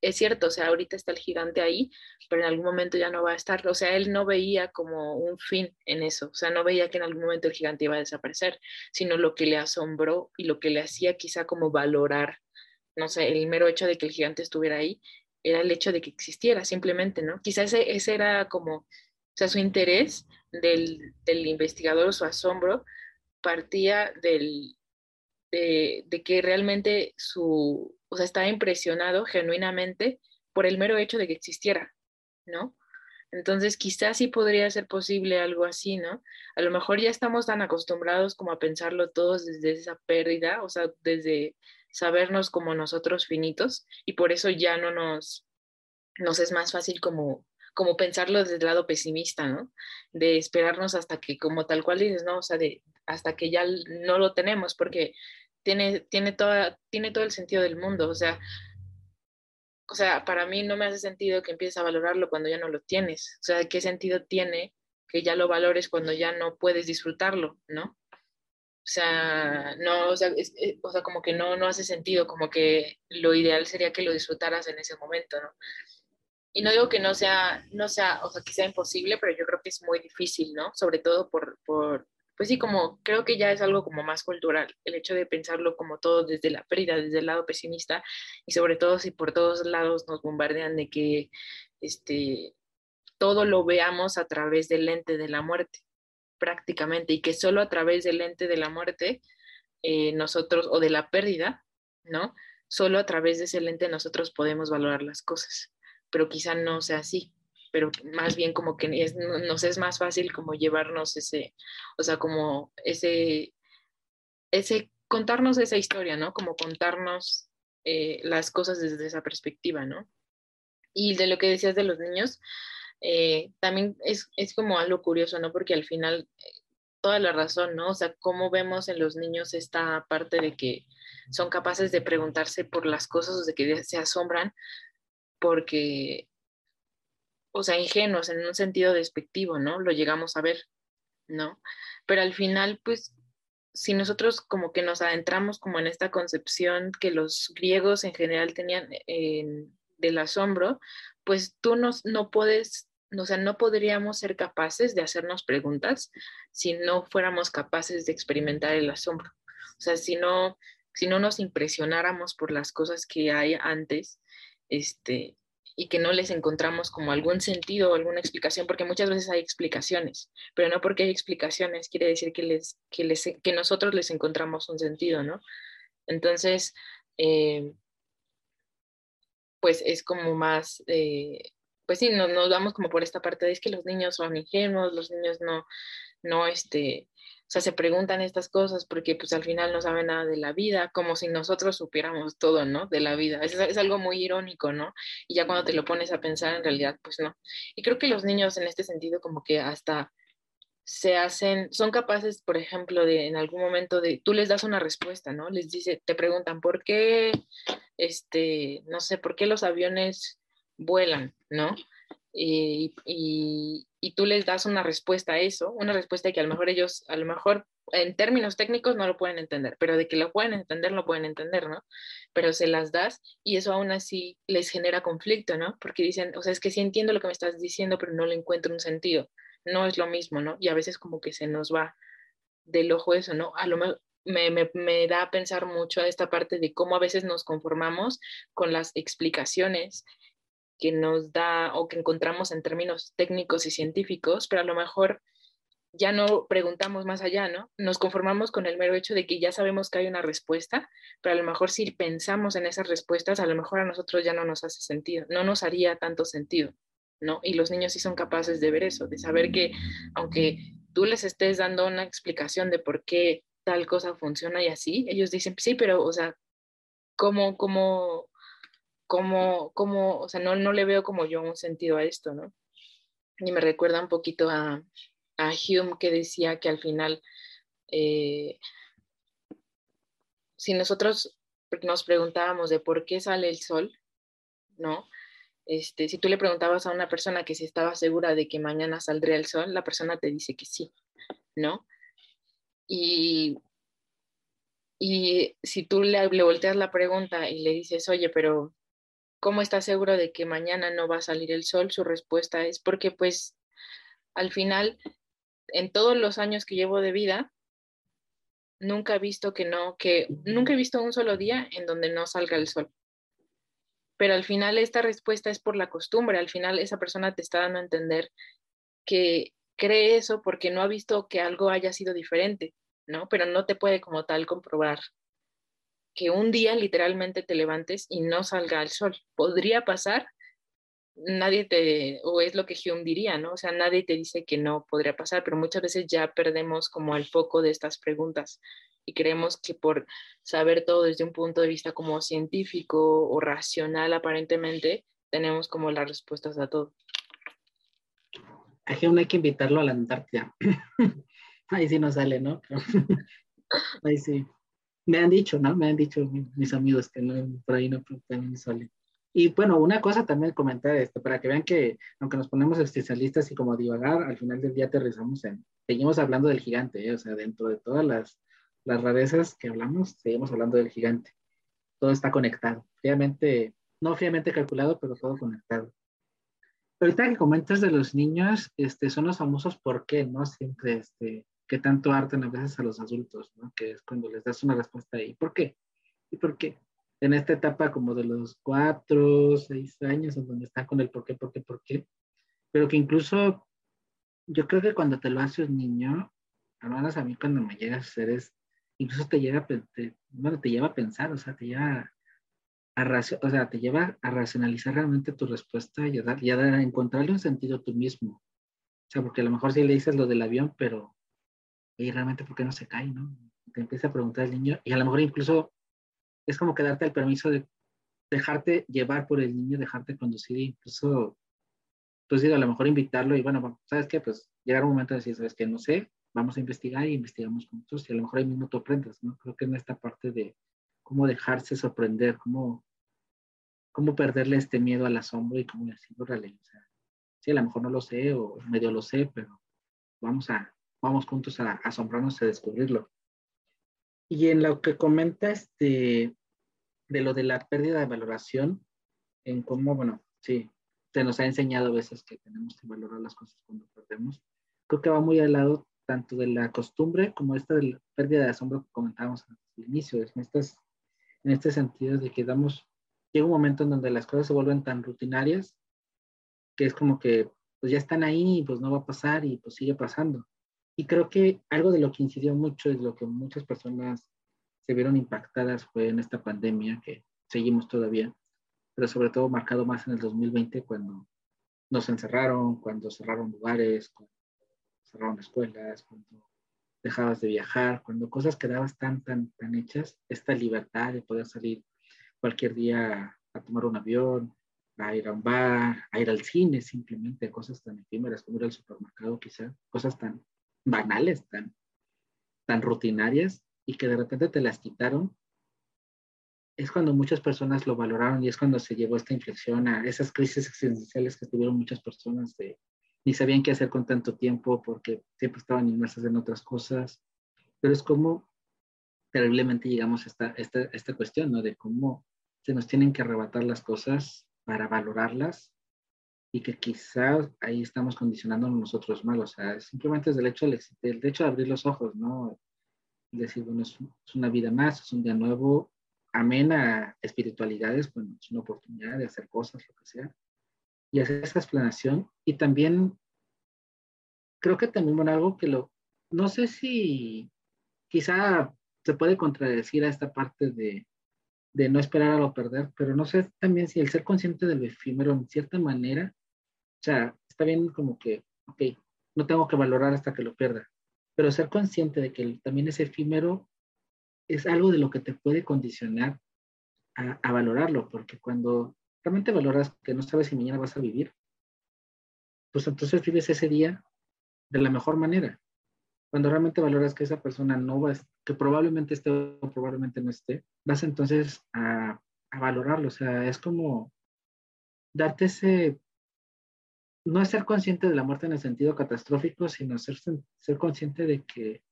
es cierto, o sea, ahorita está el gigante ahí, pero en algún momento ya no va a estar. O sea, él no veía como un fin en eso, o sea, no veía que en algún momento el gigante iba a desaparecer, sino lo que le asombró y lo que le hacía quizá como valorar, no sé, el mero hecho de que el gigante estuviera ahí, era el hecho de que existiera simplemente, ¿no? Quizá ese, ese era como, o sea, su interés del, del investigador, su asombro, partía del, de, de que realmente su, o sea, estaba impresionado genuinamente por el mero hecho de que existiera, ¿no? Entonces, quizás sí podría ser posible algo así, ¿no? A lo mejor ya estamos tan acostumbrados como a pensarlo todos desde esa pérdida, o sea, desde sabernos como nosotros finitos, y por eso ya no nos, nos es más fácil como, como pensarlo desde el lado pesimista, ¿no? De esperarnos hasta que, como tal cual dices, ¿no? O sea, de hasta que ya no lo tenemos, porque tiene, tiene, toda, tiene todo el sentido del mundo. O sea, o sea, para mí no me hace sentido que empieces a valorarlo cuando ya no lo tienes. O sea, ¿qué sentido tiene que ya lo valores cuando ya no puedes disfrutarlo, ¿no? O sea, no, o sea, eh, o sea, como que no, no hace sentido, como que lo ideal sería que lo disfrutaras en ese momento, ¿no? Y no digo que no sea, no sea, o sea, que sea imposible, pero yo creo que es muy difícil, ¿no? Sobre todo por, por, pues sí, como creo que ya es algo como más cultural, el hecho de pensarlo como todo desde la pérdida, desde el lado pesimista, y sobre todo si por todos lados nos bombardean de que este, todo lo veamos a través del lente de la muerte, prácticamente, y que solo a través del lente de la muerte eh, nosotros, o de la pérdida, ¿no? Solo a través de ese lente nosotros podemos valorar las cosas, pero quizá no sea así pero más bien como que es, nos es más fácil como llevarnos ese, o sea, como ese, ese, contarnos esa historia, ¿no? Como contarnos eh, las cosas desde esa perspectiva, ¿no? Y de lo que decías de los niños, eh, también es, es, como algo curioso, ¿no? Porque al final, eh, toda la razón, ¿no? O sea, cómo vemos en los niños esta parte de que son capaces de preguntarse por las cosas, o de que se asombran, porque o sea, ingenuos en un sentido despectivo, ¿no? Lo llegamos a ver, ¿no? Pero al final, pues, si nosotros como que nos adentramos como en esta concepción que los griegos en general tenían del asombro, pues tú no, no puedes, o sea, no podríamos ser capaces de hacernos preguntas si no fuéramos capaces de experimentar el asombro. O sea, si no, si no nos impresionáramos por las cosas que hay antes, este, y que no les encontramos como algún sentido o alguna explicación, porque muchas veces hay explicaciones, pero no porque hay explicaciones quiere decir que, les, que, les, que nosotros les encontramos un sentido, ¿no? Entonces, eh, pues es como más, eh, pues sí, nos, nos, vamos como por esta parte de es que los niños son ingenuos, los niños no, no, este, o sea, se preguntan estas cosas porque pues al final no saben nada de la vida, como si nosotros supiéramos todo, ¿no? De la vida. Es, es, algo muy irónico, ¿no? Y ya cuando te lo pones a pensar, en realidad, pues no. Y creo que los niños en este sentido como que hasta se hacen, son capaces, por ejemplo, de en algún momento de, tú les das una respuesta, ¿no? Les dice, te preguntan, ¿por qué, este, no sé, por qué los aviones vuelan, ¿no? Y, y tú les das una respuesta a eso, una respuesta que a lo mejor ellos, a lo mejor en términos técnicos no lo pueden entender, pero de que lo pueden entender, lo pueden entender, ¿no? Pero se las das y eso aún así les genera conflicto, ¿no? Porque dicen, o sea, es que sí entiendo lo que me estás diciendo, pero no le encuentro un sentido. No es lo mismo, ¿no? Y a veces como que se nos va del ojo eso, ¿no? A lo mejor me, me, me da a pensar mucho a esta parte de cómo a veces nos conformamos con las explicaciones que nos da o que encontramos en términos técnicos y científicos, pero a lo mejor ya no preguntamos más allá, ¿no? Nos conformamos con el mero hecho de que ya sabemos que hay una respuesta, pero a lo mejor si pensamos en esas respuestas, a lo mejor a nosotros ya no nos hace sentido, no nos haría tanto sentido, ¿no? Y los niños sí son capaces de ver eso, de saber que aunque tú les estés dando una explicación de por qué tal cosa funciona y así, ellos dicen, sí, pero, o sea, ¿cómo, cómo, cómo, cómo, o sea, no, no le veo como yo un sentido a esto, ¿no? Y me recuerda un poquito a, a Hume que decía que al final, eh, si nosotros nos preguntábamos de por qué sale el sol, ¿no? Este, si tú le preguntabas a una persona que si estaba segura de que mañana saldría el sol, la persona te dice que sí, ¿no? Y, y si tú le, le volteas la pregunta y le dices, oye, pero ¿cómo estás seguro de que mañana no va a salir el sol? Su respuesta es porque pues al final, en todos los años que llevo de vida, nunca he visto que no, que nunca he visto un solo día en donde no salga el sol. Pero al final esta respuesta es por la costumbre, al final esa persona te está dando a entender que cree eso porque no ha visto que algo haya sido diferente, ¿no? Pero no te puede como tal comprobar que un día literalmente te levantes y no salga el sol. Podría pasar, nadie te, o es lo que Hume diría, ¿no? O sea, nadie te dice que no podría pasar, pero muchas veces ya perdemos como el foco de estas preguntas y creemos que por saber todo desde un punto de vista como científico o racional aparentemente, tenemos como las respuestas a todo. A Hume hay que invitarlo a la Antártida. [laughs] Ahí sí no sale, ¿no? [laughs] Ahí sí. Me han dicho, ¿no? Me han dicho mis amigos que no, por ahí no también sale. Y bueno, una cosa también comentar esto, para que vean que aunque nos ponemos especialistas y como divagar, al final del día aterrizamos en, seguimos hablando del gigante, ¿eh? o sea, dentro de todas las, las rarezas que hablamos, seguimos hablando del gigante. Todo está conectado, fríamente, no fríamente calculado, pero todo conectado. Ahorita que comentas de los niños, este, son los famosos por qué, ¿no? Siempre, este, que tanto hartan a veces a los adultos, ¿no? Que es cuando les das una respuesta ahí, ¿por qué? ¿Y por qué? en esta etapa como de los cuatro, seis años, en donde están con el por qué, por qué, por qué, pero que incluso yo creo que cuando te lo hace un niño, menos a mí cuando me llega a hacer es, incluso te llega, te, bueno, te lleva a pensar, o sea, te lleva a, o sea, te lleva a racionalizar realmente tu respuesta y a, dar, y a encontrarle un sentido tú mismo. O sea, porque a lo mejor sí le dices lo del avión, pero, y realmente, ¿por qué no se cae, no? Te empieza a preguntar el niño, y a lo mejor incluso es como que darte el permiso de dejarte llevar por el niño, dejarte conducir, incluso, pues a lo mejor invitarlo y bueno, ¿sabes qué? Pues llegar un momento de decir, ¿sabes qué? No sé, vamos a investigar y investigamos juntos y a lo mejor ahí mismo tú aprendes, ¿no? Creo que en esta parte de cómo dejarse sorprender, cómo, cómo perderle este miedo al asombro y cómo decirlo realmente. O sea, sí, a lo mejor no lo sé o medio lo sé, pero vamos a, vamos juntos a asombrarnos a descubrirlo. Y en lo que comenta este, de lo de la pérdida de valoración, en cómo, bueno, sí, se nos ha enseñado a veces que tenemos que valorar las cosas cuando perdemos. Creo que va muy al lado tanto de la costumbre como esta de la pérdida de asombro que comentábamos al inicio, en, estas, en este sentido de que damos, llega un momento en donde las cosas se vuelven tan rutinarias que es como que pues ya están ahí y pues no va a pasar y pues sigue pasando. Y creo que algo de lo que incidió mucho es lo que muchas personas se vieron impactadas fue en esta pandemia que seguimos todavía, pero sobre todo marcado más en el 2020 cuando nos encerraron, cuando cerraron lugares, cuando cerraron escuelas, cuando dejabas de viajar, cuando cosas quedaban tan, tan, tan hechas, esta libertad de poder salir cualquier día a tomar un avión, a ir a un bar, a ir al cine, simplemente cosas tan efímeras como ir al supermercado quizá, cosas tan banales, tan, tan rutinarias y que de repente te las quitaron, es cuando muchas personas lo valoraron y es cuando se llevó esta inflexión a esas crisis existenciales que tuvieron muchas personas de ni sabían qué hacer con tanto tiempo porque siempre estaban inmersas en otras cosas. Pero es como terriblemente llegamos a esta, esta, esta cuestión, ¿no? De cómo se nos tienen que arrebatar las cosas para valorarlas y que quizás ahí estamos condicionando nosotros mal, o sea, simplemente es el hecho, el hecho de abrir los ojos, ¿no? Decir, bueno, es, una vida más, es un día nuevo, amena espiritualidades, bueno, es una oportunidad de hacer cosas, lo que sea, y hacer esa explanación. Y también, creo que también, bueno, algo que lo, no sé si quizá se puede contradecir a esta parte de, de no esperar a lo perder, pero no sé también si el ser consciente del efímero en cierta manera o sea, está bien como que, ok, no tengo que valorar hasta que lo pierda, pero ser consciente de que también es efímero es algo de lo que te puede condicionar a, valorarlo, porque cuando realmente valoras que no sabes si mañana vas a vivir, pues entonces vives ese día de la mejor manera. Cuando realmente valoras que esa persona no va, que probablemente esté o probablemente no esté, vas entonces a, a valorarlo. O sea, es como darte ese no ser consciente de la muerte en el sentido catastrófico, sino ser, ser consciente de que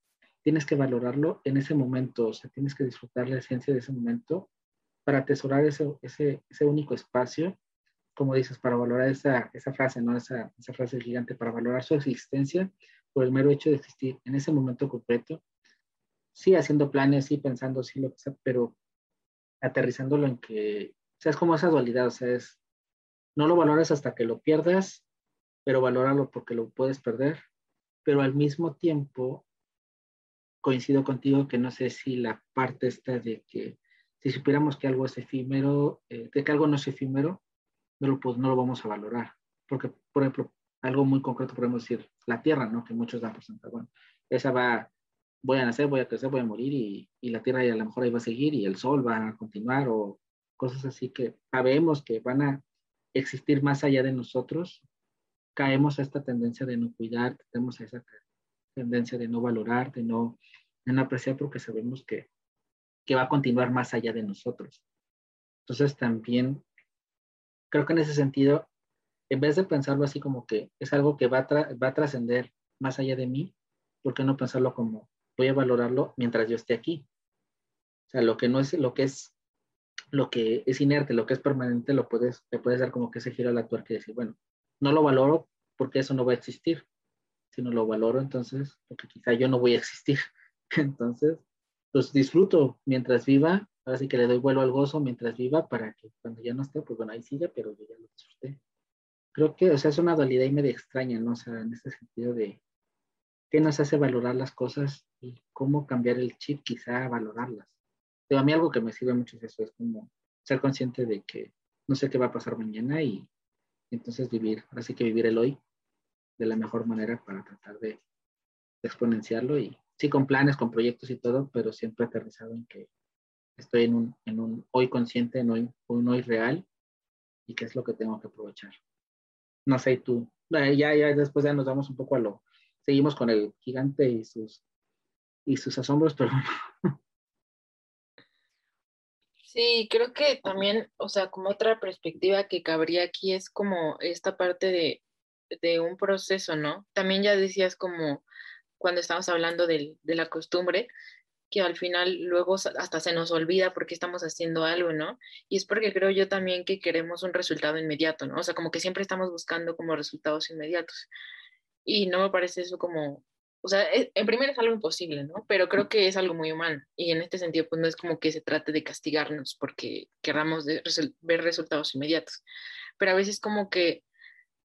tienes que valorarlo en ese momento, o sea, tienes que disfrutar la esencia de ese momento para atesorar ese, ese, ese único espacio, como dices, para valorar esa, esa frase, ¿no? Esa, esa frase gigante, para valorar su existencia por el mero hecho de existir en ese momento concreto, sí haciendo planes, sí pensando, sí lo que sea, pero aterrizándolo en que, o sea, es como esa dualidad, o sea, es, no lo valoras hasta que lo pierdas, pero valóralo porque lo puedes perder, pero al mismo tiempo coincido contigo que no sé si la parte está de que si supiéramos que algo es efímero, eh, de que algo no es efímero, no lo, no lo vamos a valorar. Porque, por ejemplo, algo muy concreto podemos decir, la Tierra, ¿no? Que muchos dan por sentado. Bueno, esa va, voy a nacer, voy a crecer, voy a morir y, y la Tierra y a lo mejor ahí va a seguir y el Sol va a continuar o cosas así que sabemos que van a existir más allá de nosotros, caemos a esta tendencia de no cuidar, tenemos esa tendencia de no valorar, de no, de no apreciar porque sabemos que, que va a continuar más allá de nosotros. Entonces también creo que en ese sentido, en vez de pensarlo así como que es algo que va a, va a trascender más allá de mí, ¿por qué no pensarlo como voy a valorarlo mientras yo esté aquí? O sea, lo que no es, lo que es, lo que es inerte, lo que es permanente, lo puedes, te puedes dar como que ese giro a la tuerca y decir, bueno, no lo valoro porque eso no va a existir si no lo valoro, entonces, porque quizá yo no voy a existir. [laughs] Entonces, pues disfruto mientras viva, ahora sí que le doy vuelo al gozo mientras viva para que cuando ya no esté, pues bueno, ahí siga, pero yo ya lo disfruté. Creo que, o sea, es una dualidad y medio extraña, ¿no? O sea, en este sentido de qué nos hace valorar las cosas y cómo cambiar el chip quizá a valorarlas. Pero a mí algo que me sirve mucho es eso, es como ser consciente de que no sé qué va a pasar mañana y entonces vivir, ahora sí que vivir el hoy de la mejor manera para tratar de, exponenciarlo y sí con planes, con proyectos y todo, pero siempre aterrizado en que estoy en un, en un hoy consciente, en hoy, un hoy real y qué es lo que tengo que aprovechar. No sé, tú, ya, ya después ya nos damos un poco a lo, seguimos con el gigante y sus, y sus asombros, pero [laughs] Sí, creo que también, o sea, como otra perspectiva que cabría aquí es como esta parte de de un proceso, ¿no? También ya decías como cuando estamos hablando de, de la costumbre, que al final luego hasta se nos olvida porque estamos haciendo algo, ¿no? Y es porque creo yo también que queremos un resultado inmediato, ¿no? O sea, como que siempre estamos buscando como resultados inmediatos. Y no me parece eso como, o sea, e, en primer es algo imposible, ¿no? Pero creo que es algo muy humano. Y en este sentido, pues no es como que se trate de castigarnos porque queramos ver resultados inmediatos. Pero a veces como que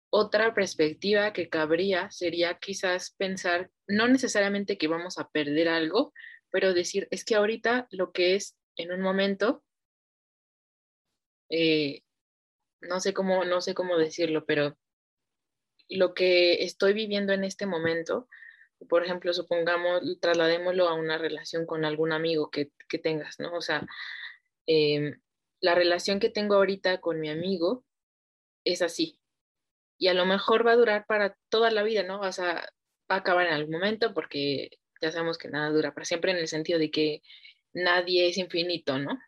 otra perspectiva que cabría sería quizás pensar, no necesariamente que vamos a perder algo, pero decir, es que ahorita lo que es en un momento, eh, no sé cómo, no sé cómo decirlo, pero lo que estoy viviendo en este momento, por ejemplo, supongamos, trasladémoslo a una relación con algún amigo que, tengas, ¿no? O sea, em, la relación que tengo ahorita con mi amigo es así, y a lo mejor va a durar para toda la vida, ¿no? Sea, va a acabar en algún momento porque ya sabemos que nada dura para siempre en el sentido de que nadie es infinito, ¿no?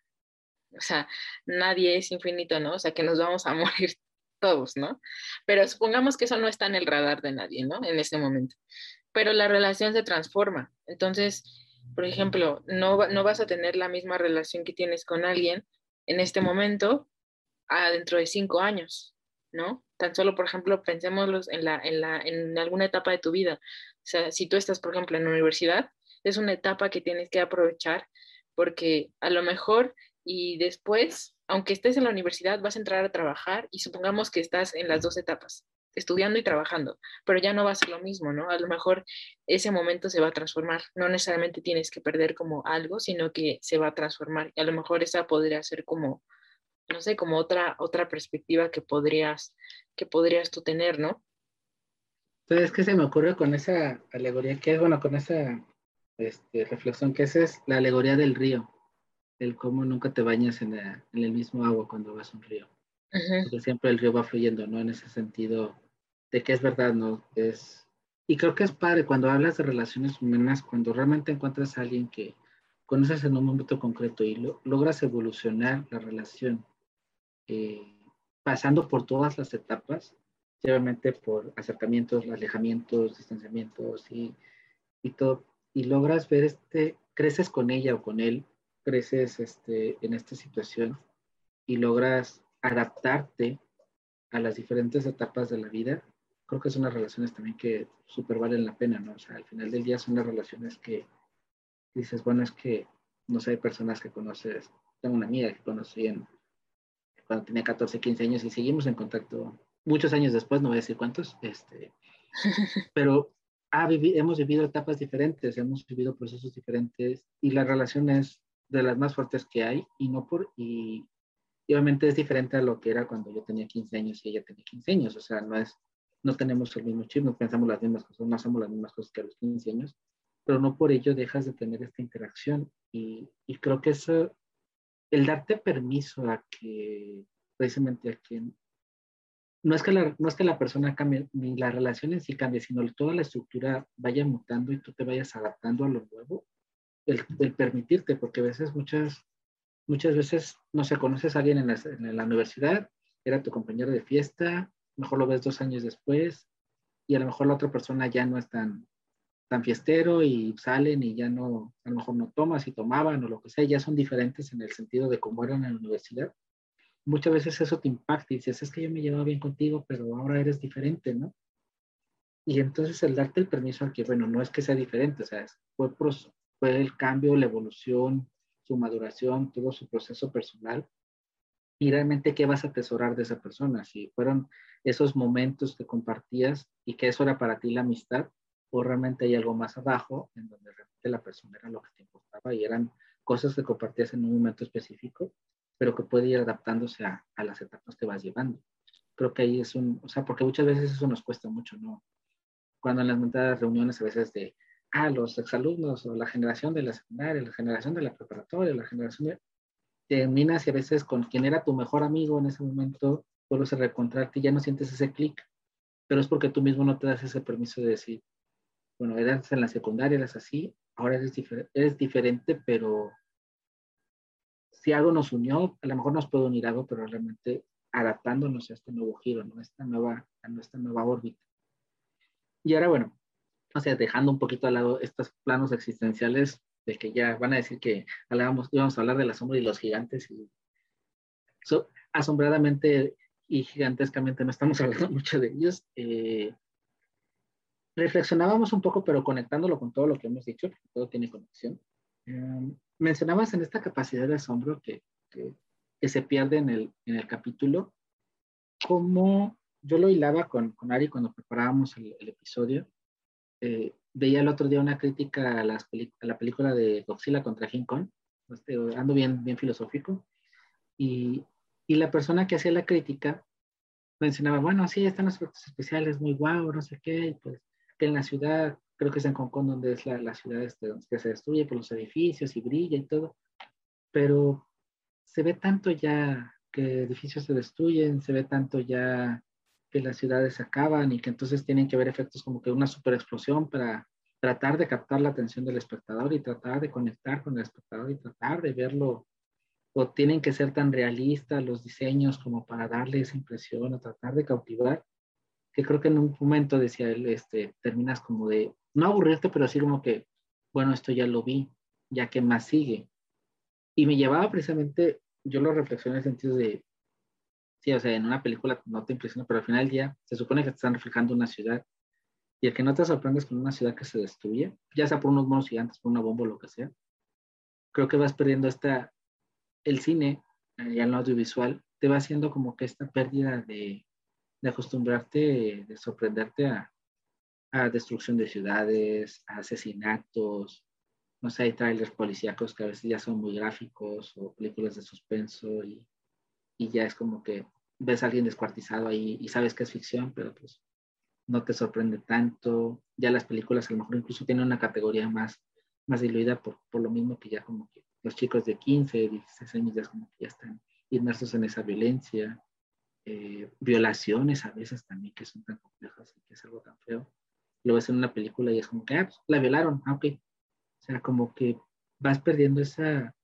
O sea, nadie es infinito, ¿no? O sea, que nos vamos a [laughs] morir todos, ¿no? Pero supongamos que eso no está en el radar de nadie, ¿no? En ese momento. Pero la relación se transforma. Entonces, por ejemplo, no, no vas a tener la misma relación que tienes con alguien en este momento a dentro de cinco años, ¿no? Tan solo, por ejemplo, pensemos en, la, en, la, en alguna etapa de tu vida. O sea, si tú estás, por ejemplo, en la universidad, es una etapa que tienes que aprovechar porque a lo mejor y después, aunque estés en la universidad, vas a entrar a trabajar y supongamos que estás en las dos etapas, estudiando y trabajando, pero ya no va a ser lo mismo, ¿no? A lo mejor ese momento se va a transformar. No necesariamente tienes que perder como algo, sino que se va a transformar. Y a lo mejor esa podría ser como no sé, como otra, otra perspectiva que podrías, que podrías tú tener, ¿no? Entonces, ¿qué se me ocurre con esa alegoría? Que es, bueno, con esa este, reflexión, que esa es la alegoría del río, el cómo nunca te bañas en, el mismo agua cuando vas a un río. Porque siempre el río va fluyendo, ¿no? En ese sentido de que es verdad, ¿no? Es, y creo que es padre cuando hablas de relaciones humanas, cuando realmente encuentras a alguien que conoces en un momento concreto y logras evolucionar la relación eh, pasando por todas las etapas, obviamente por acercamientos, alejamientos, distanciamientos y, y todo. y logras ver este, creces con ella o con él, creces este, en esta situación y logras adaptarte a las diferentes etapas de la vida, creo que son unas relaciones también que súper valen la pena, ¿no? O sea, al final del día son las relaciones que dices, bueno, es que no sé, hay personas que conoces, tengo una amiga que conocí en, cuando tenía 14, 15 años y seguimos en contacto muchos años después, no voy a decir cuántos, este, [laughs] pero hemos vivido etapas diferentes, hemos vivido procesos diferentes y la relación es de las más fuertes que hay y no por, y, obviamente es diferente a lo que era cuando yo tenía 15 años y ella tenía 15 años, o sea, no es, no tenemos el mismo chip, no pensamos las mismas cosas, no hacemos las mismas cosas que a los 15 años, pero no por ello dejas de tener esta interacción y, y creo que eso, el darte permiso a que, precisamente a quien no es que la, no es que la persona cambie, ni la relación en sí cambie, sino toda la estructura vaya mutando y tú te vayas adaptando a lo nuevo, el, permitirte, porque a veces, muchas, muchas veces, no sé, conoces a alguien en la, universidad, era tu compañero de fiesta, mejor lo ves dos años después, y a lo mejor la otra persona ya no es tan, tan fiestero y salen y ya no, a lo mejor no tomas y tomaban o lo que sea, ya son diferentes en el sentido de cómo eran en la universidad muchas veces eso te impacta y dices, es que yo me llevaba bien contigo, pero ahora eres diferente, ¿no? Y entonces el darte el permiso a que, bueno, no es que sea diferente, o sea, fue, fue el cambio, la evolución, su maduración, todo su proceso personal. Y realmente, ¿qué vas a atesorar de esa persona? Si fueron esos momentos que compartías y que eso era para ti la amistad, o realmente hay algo más abajo en donde realmente la persona era lo que te importaba y eran cosas que compartías en un momento específico pero que puede ir adaptándose a, las etapas que vas llevando. Creo que ahí es un, o sea, porque muchas veces eso nos cuesta mucho, ¿no? Cuando en las reuniones a veces de, ah, los exalumnos o la generación de la secundaria, la generación de la preparatoria, la generación de... Terminas y a veces con quien era tu mejor amigo en ese momento, vuelves a reencontrarte y ya no sientes ese clic, pero es porque tú mismo no te das ese permiso de decir, bueno, eras en la secundaria, eras así, ahora eres, difer eres diferente, pero si algo nos unió, a lo mejor nos puede unir algo, pero realmente adaptándonos a este nuevo giro, ¿no? esta nueva, a nuestra nueva órbita. Y ahora, bueno, o sea, dejando un poquito al lado estos planos existenciales de que ya van a decir que hablábamos, íbamos a hablar de la sombra y los gigantes y asombradamente y gigantescamente no estamos [laughs] hablando mucho de ellos. Eh, reflexionábamos un poco, pero conectándolo con todo lo que hemos dicho, porque todo tiene conexión. Eh, mencionabas en esta capacidad de asombro que, que, se pierde en el, en el capítulo, como yo lo hilaba con, con Ari cuando preparábamos el, episodio. Eh, veía el otro día una crítica a, las a, la película de Godzilla contra King Kong, este, ando bien, bien filosófico, y, y, la persona que hacía la crítica mencionaba, bueno, sí, están los efectos especiales muy guau, no sé qué, y pues que en la ciudad creo que es en Hong Kong donde es la, la ciudad este, donde se destruye por los edificios y brilla y todo, pero se ve tanto ya que edificios se destruyen, se ve tanto ya que las ciudades se acaban y que entonces tienen que haber efectos como que una super explosión para tratar de captar la atención del espectador y tratar de conectar con el espectador y tratar de verlo o tienen que ser tan realistas los diseños como para darle esa impresión o tratar de cautivar que creo que en un momento decía él, este, terminas como de, no aburrirte, pero así como que, bueno, esto ya lo vi, ya que más sigue. Y me llevaba precisamente, yo lo reflexioné en el sentido de, sí, o sea, en una película no te impresiona, pero al final del día se supone que te están reflejando una ciudad y el que no te sorprendes con una ciudad que se destruye, ya sea por unos monos gigantes, por una bomba o lo que sea, creo que vas perdiendo esta, el cine y el audiovisual te va haciendo como que esta pérdida de, de acostumbrarte, de sorprenderte a, a destrucción de ciudades, a asesinatos, no sé, hay trailers policíacos que a veces ya son muy gráficos o películas de suspenso y, y ya es como que ves a alguien descuartizado ahí y sabes que es ficción, pero pues no te sorprende tanto. Ya las películas a lo mejor incluso tienen una categoría más, más diluida por, por lo mismo que ya como que los chicos de 15, 16 años ya como que ya están inmersos en esa violencia. Eh, violaciones a veces también que son tan complejas y que es algo tan feo. Lo ves en una película y es como que, ah, pues, la violaron, ah, ok. O sea, como que vas perdiendo esa...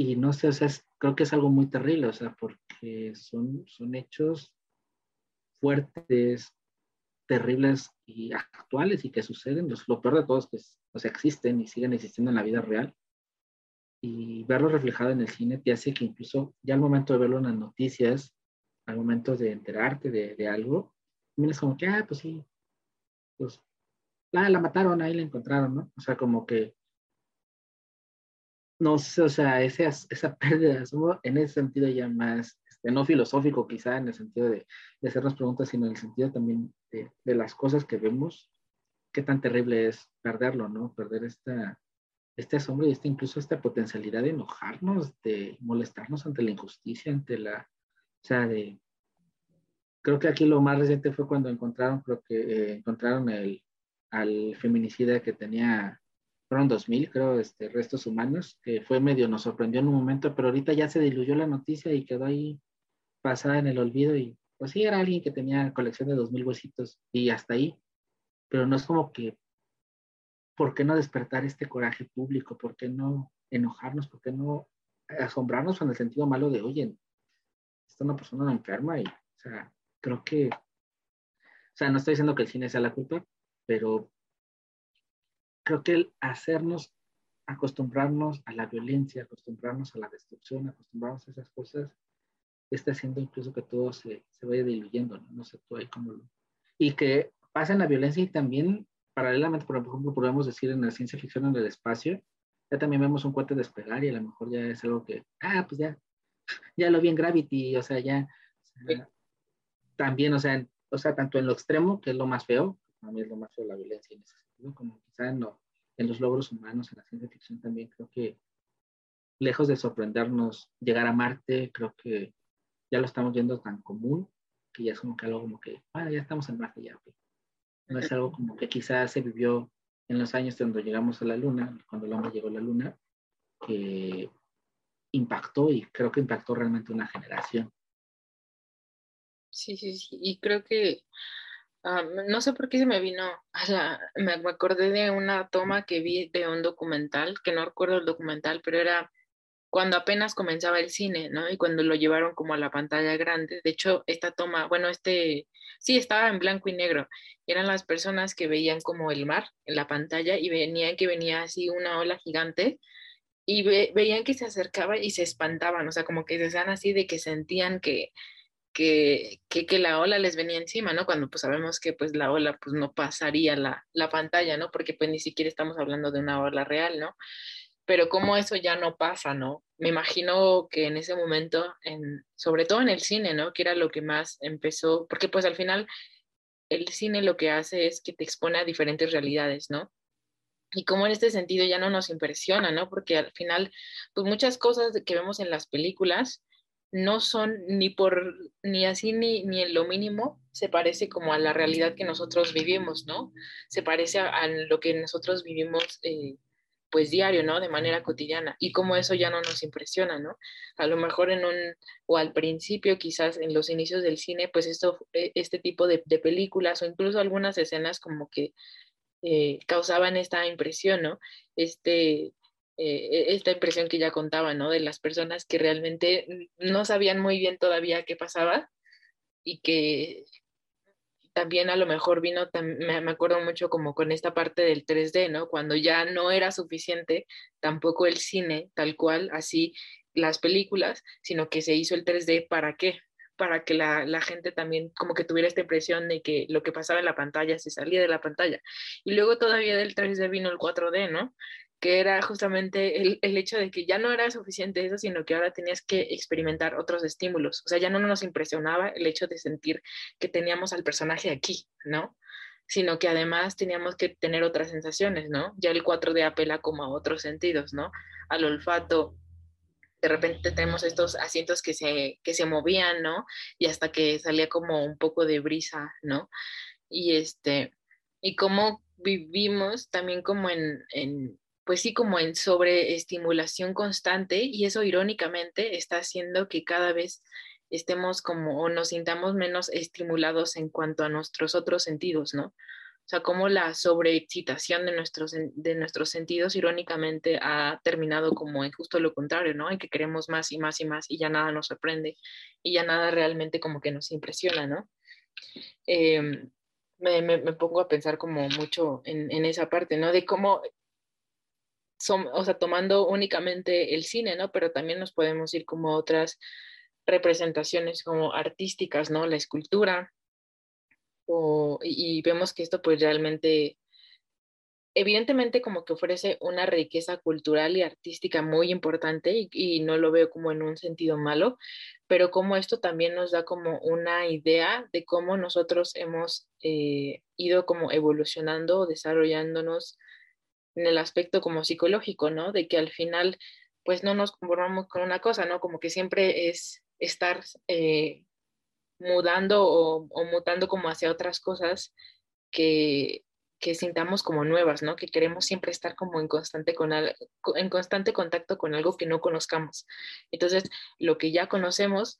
Y no sé, o sea, creo que es algo muy terrible, o sea, porque son, son hechos fuertes terribles y actuales y que suceden. Los, lo peor de todos que o sea, existen y siguen existiendo en la vida real. Y verlo reflejado en el cine te hace que incluso ya al momento de verlo en las noticias, al momento de enterarte de, de algo, es como que, ah, pues sí, pues la, la mataron, ahí la encontraron, ¿no? O sea, como que no sé, o sea, ese, esa [laughs] pérdida en ese sentido ya más, este, no filosófico quizá, en el sentido de, de, hacernos preguntas, sino en el sentido también de, de, las cosas que vemos, qué tan terrible es perderlo, ¿no? Perder esta, este asombro y esta, incluso esta potencialidad de enojarnos, de molestarnos ante la injusticia, ante la, o sea, de, creo que aquí lo más reciente fue cuando encontraron, creo que eh, encontraron el, al feminicida que tenía fueron 2000, creo, este, restos humanos, que fue medio, nos sorprendió en un momento, pero ahorita ya se diluyó la noticia y quedó ahí pasada en el olvido y pues sí, era alguien que tenía colección de 2000 huesitos y hasta ahí, pero no es como que, ¿por qué no despertar este coraje público? ¿Por qué no enojarnos? ¿Por qué no asombrarnos en el sentido malo de, oye, esta es una persona enferma y, o sea, creo que, o sea, no estoy diciendo que el cine sea la culpa, pero creo que el hacernos acostumbrarnos a la violencia, acostumbrarnos a la destrucción, acostumbrarnos a esas cosas, está haciendo incluso que todo se, se vaya diluyendo, ¿no? No sé tú ahí cómo lo... Y que pasa en la violencia y también, paralelamente, por ejemplo, podemos decir en la ciencia ficción en el espacio, ya también vemos un cohete despegar y a lo mejor ya es algo que, ah, pues ya, ya lo vi en Gravity, o sea, ya, también, o sea, o sea, tanto en lo extremo, que es lo más feo, a mí es lo más feo la violencia en ese sentido, como quizá en, en los logros humanos, en la ciencia ficción también, creo que lejos de sorprendernos llegar a Marte, creo que ya lo estamos viendo tan común que ya es como que algo como que, ah, ya estamos en Marte ya. No es algo como que quizás se vivió en los años cuando llegamos a la Luna, cuando el hombre llegó a la Luna, que impactó y creo que impactó realmente una generación. Sí, sí, sí. Y creo que Ah, no sé por qué se me vino a la, me, acordé de una toma que vi de un documental, que no recuerdo el documental, pero era cuando apenas comenzaba el cine, ¿no? Y cuando lo llevaron como a la pantalla grande. De hecho, esta toma, bueno, este, sí, estaba en blanco y negro. Eran las personas que veían como el mar en la pantalla y venían que venía así una ola gigante y veían que se acercaba y se espantaban, o sea, como que se hacían así de que sentían que, que, que, la ola les venía encima, ¿no? Cuando pues sabemos que pues la ola pues no pasaría la, la, pantalla, ¿no? Porque pues ni siquiera estamos hablando de una ola real, ¿no? Pero como eso ya no pasa, ¿no? Me imagino que en ese momento, en, sobre todo en el cine, ¿no? Que era lo que más empezó, porque pues al final el cine lo que hace es que te expone a diferentes realidades, ¿no? Y como en este sentido ya no nos impresiona, ¿no? Porque al final, pues muchas cosas que vemos en las películas, no son ni por ni así ni, ni en lo mínimo se parece como a la realidad que nosotros vivimos, ¿no? Se parece a, lo que nosotros vivimos eh, pues diario, ¿no? De manera cotidiana. Y como eso ya no nos impresiona, ¿no? A lo mejor en un, o al principio quizás en los inicios del cine, pues esto, eh, este tipo de, películas o incluso algunas escenas como que eh, causaban esta impresión, ¿no? Este, eh, esta impresión que ya contaba, ¿no? De las personas que realmente no sabían muy bien todavía qué pasaba y que también a lo mejor vino, me acuerdo mucho como con esta parte del 3D, ¿no? Cuando ya no era suficiente tampoco el cine tal cual, así las películas, sino que se hizo el 3D para qué? Para que la, la gente también como que tuviera esta impresión de que lo que pasaba en la pantalla se salía de la pantalla. Y luego todavía del 3D vino el 4D, ¿no? Que era justamente el, el, hecho de que ya no era suficiente eso, sino que ahora tenías que experimentar otros estímulos. O sea, ya no nos impresionaba el hecho de sentir que teníamos al personaje aquí, ¿no? Sino que además teníamos que tener otras sensaciones, ¿no? Ya el 4D apela como a otros sentidos, ¿no? Al olfato. De repente tenemos estos asientos que se, que se movían, ¿no? Y hasta que salía como un poco de brisa, ¿no? Y este, y cómo vivimos también como en, en pues sí, como en sobreestimulación constante y eso irónicamente está haciendo que cada vez estemos como o nos sintamos menos estimulados en cuanto a nuestros otros sentidos, ¿no? O sea, como la sobreexcitación de nuestros, de nuestros sentidos irónicamente ha terminado como en justo lo contrario, ¿no? En que queremos más y más y más y ya nada nos sorprende y ya nada realmente como que nos impresiona, ¿no? Em, me, me, pongo a pensar como mucho en, en, esa parte, ¿no? De cómo, son, o sea, tomando únicamente el cine, ¿no? Pero también nos podemos ir como otras representaciones como artísticas, ¿no? La escultura. O, y, vemos que esto pues realmente, evidentemente como que ofrece una riqueza cultural y artística muy importante y, y no lo veo como en un sentido malo, pero como esto también nos da como una idea de cómo nosotros hemos eh, ido como evolucionando, desarrollándonos en el aspecto como psicológico, ¿no? De que al final pues no nos conformamos con una cosa, ¿no? Como que siempre es estar eh, mudando o, mutando como hacia otras cosas que, que sintamos como nuevas, ¿no? Que queremos siempre estar como en constante, con en constante contacto con algo que no conozcamos. Entonces, lo que ya conocemos,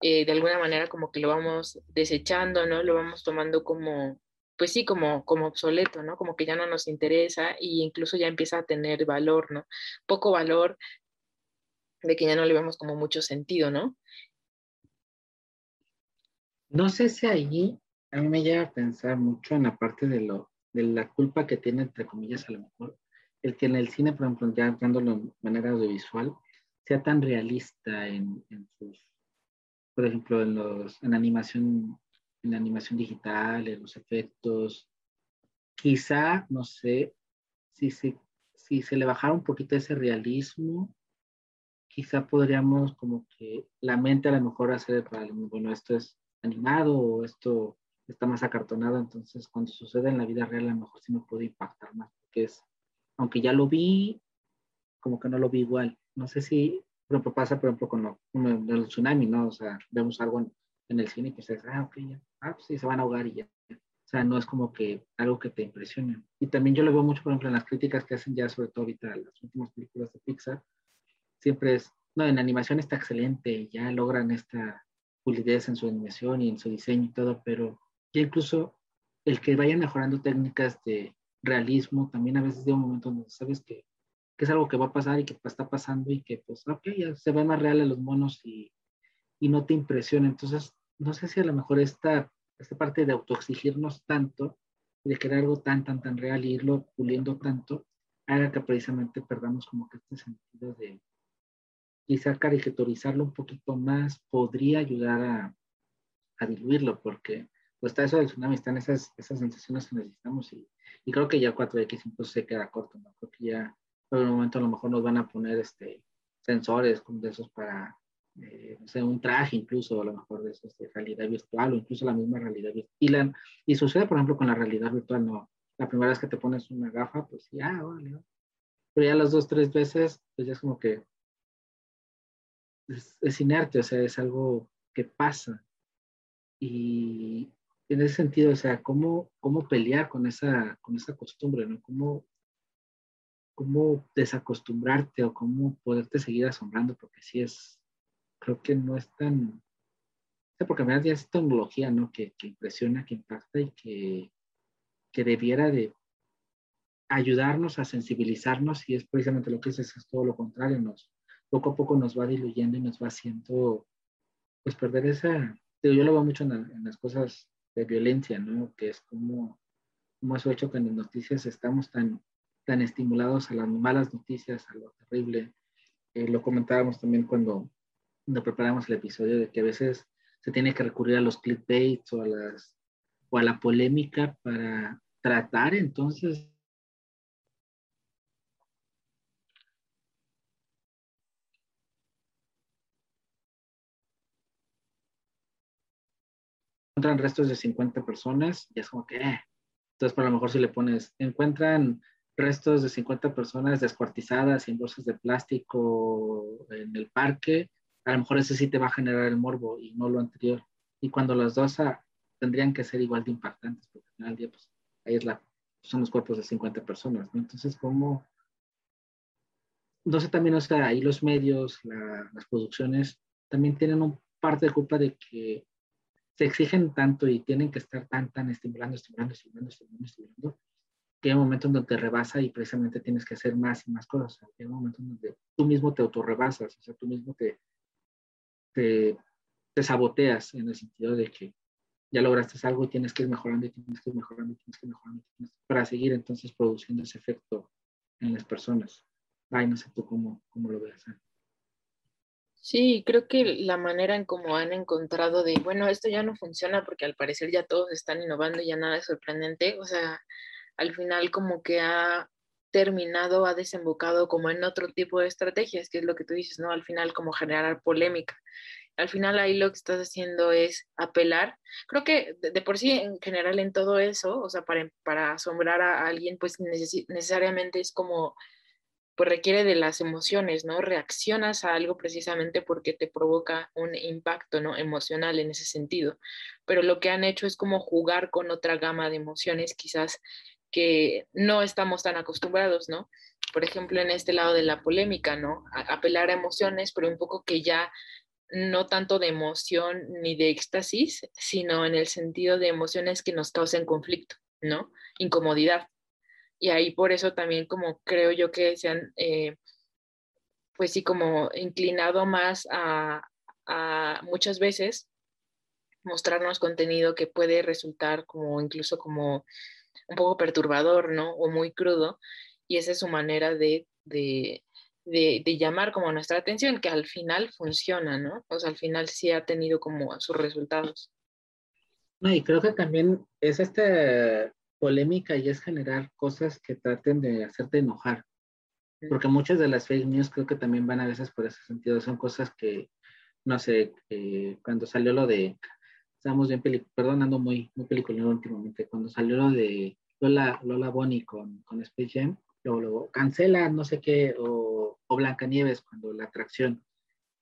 eh, de alguna manera como que lo vamos desechando, ¿no? Lo vamos tomando como, pues sí, como, como obsoleto, ¿no? Como que ya no nos interesa e incluso ya empieza a tener valor, ¿no? Poco valor de que ya no le vemos como mucho sentido, ¿no? No sé si allí a mí me lleva a pensar mucho en la parte de lo de la culpa que tiene, entre comillas, a lo mejor, el que en el cine, por ejemplo, ya dándolo de manera audiovisual, sea tan realista en, sus, por ejemplo, en, los, en animación, en animación digital, en los efectos. Quizá, no sé, si se, si se le bajara un poquito ese realismo, quizá podríamos como que la mente a lo mejor hacer para, bueno, esto es animado o esto está más acartonado, entonces cuando sucede en la vida real a lo mejor sí me puede impactar más, porque es, aunque ya lo vi, como que no lo vi igual. No sé si, por ejemplo, pasa, por ejemplo, con, lo, tsunami, ¿no? O sea, vemos algo en, el cine y pues ah, ok, ya, ah, pues sí, se van a ahogar y ya. O sea, no es como que algo que te impresione. Y también yo lo veo mucho, por ejemplo, en las críticas que hacen ya, sobre todo ahorita, las últimas películas de Pixar, siempre es, no, en animación está excelente, ya logran esta pulidez en su animación y en su diseño y todo, pero ya incluso el que vayan mejorando técnicas de realismo, también a veces de un momento donde sabes que, que, es algo que va a pasar y que está pasando y que pues, ok, ya se ve más real a los monos y, y no te impresiona. Entonces, no sé si a lo mejor esta, esta parte de autoexigirnos tanto, de querer algo tan, tan, tan real y irlo puliendo tanto, haga que precisamente perdamos como que este sentido de quizá caricaturizarlo un poquito más podría ayudar a, diluirlo, porque pues está eso del tsunami, están esas, esas sensaciones que necesitamos y, creo que ya 4X incluso se queda corto, ¿no? Creo que ya en un momento a lo mejor nos van a poner este, sensores de esos para, eh, no sé, un traje incluso, a lo mejor de esos de realidad virtual o incluso la misma realidad virtual. Y, y sucede, por ejemplo, con la realidad virtual, no. La primera vez que te pones una gafa, pues ya, vale, Pero ya las dos, tres veces, pues ya es como que es, es inerte, o sea, es algo que pasa. Y, en ese sentido, o sea, cómo, cómo pelear con esa, con esa costumbre, ¿no? Cómo, cómo desacostumbrarte o cómo poderte seguir asombrando, porque sí es, creo que no es tan, porque me ya es tecnología, ¿no? Que, que, impresiona, que impacta y que, que debiera de ayudarnos a sensibilizarnos y es precisamente lo que es, es todo lo contrario, nos, poco a poco nos va diluyendo y nos va haciendo, pues perder esa, yo lo veo mucho en, en las cosas de violencia, ¿no? Que es como, como eso hecho que en las noticias estamos tan, tan estimulados a las malas noticias, a lo terrible. Eh, lo comentábamos también cuando, cuando preparamos el episodio de que a veces se tiene que recurrir a los clickbaits o a, las, o a la polémica para tratar entonces encuentran restos de 50 personas y es como que, eh. entonces para lo mejor si le pones, encuentran restos de 50 personas descuartizadas en bolsas de plástico en el parque, a lo mejor ese sí te va a generar el morbo y no lo anterior. Y cuando las dos ah, tendrían que ser igual de impactantes, porque al final del día, pues ahí es la, son los cuerpos de 50 personas, ¿no? Entonces, ¿cómo? No sé también, o sea, ahí los medios, las producciones, también tienen un parte de culpa de que se exigen tanto y tienen que estar tan, tan estimulando, estimulando, estimulando, estimulando, estimulando, que hay un momento en donde te rebasa y precisamente tienes que hacer más y más cosas. Hay un momento en donde tú mismo te autorrebasas, o sea, tú mismo te, te, te saboteas en el sentido de que ya lograste algo y tienes que ir mejorando y tienes que ir mejorando y tienes que ir mejorando para seguir entonces produciendo ese efecto en las personas. Ay, no sé tú cómo, cómo lo ves. Sí, creo que la manera en cómo han encontrado de, bueno, esto ya no funciona porque al parecer ya todos están innovando y ya nada es sorprendente, o sea, al final como que ha terminado, ha desembocado como en otro tipo de estrategias, que es lo que tú dices, ¿no? Al final como generar polémica. Al final ahí lo que estás haciendo es apelar. Creo que de, por sí en general en todo eso, o sea, para, para asombrar a alguien, pues necesariamente es como pues requiere de las emociones, ¿no? Reaccionas a algo precisamente porque te provoca un impacto, ¿no? Emocional en ese sentido. Pero lo que han hecho es como jugar con otra gama de emociones quizás que no estamos tan acostumbrados, ¿no? Por ejemplo, en este lado de la polémica, ¿no? apelar a emociones, pero un poco que ya no tanto de emoción ni de éxtasis, sino en el sentido de emociones que nos causen conflicto, ¿no? Incomodidad y ahí por eso también como creo yo que se han, eh, pues sí, como inclinado más a, muchas veces mostrarnos contenido que puede resultar como incluso como un poco perturbador, ¿no? O muy crudo. Y esa es su manera de, de, de, llamar como nuestra atención, que al final funciona, ¿no? O sea, al final sí ha tenido como sus resultados. No, y creo que también es este polémica y es generar cosas que traten de hacerte enojar. Porque muchas de las fake news creo que también van a veces por ese sentido. Son cosas que, no sé, cuando salió lo de, estamos bien, perdón, ando muy, muy peliculero últimamente, cuando salió lo de Lola, Lola Bonnie con, con Space Jam, luego, cancela no sé qué, o, o Blancanieves cuando la atracción.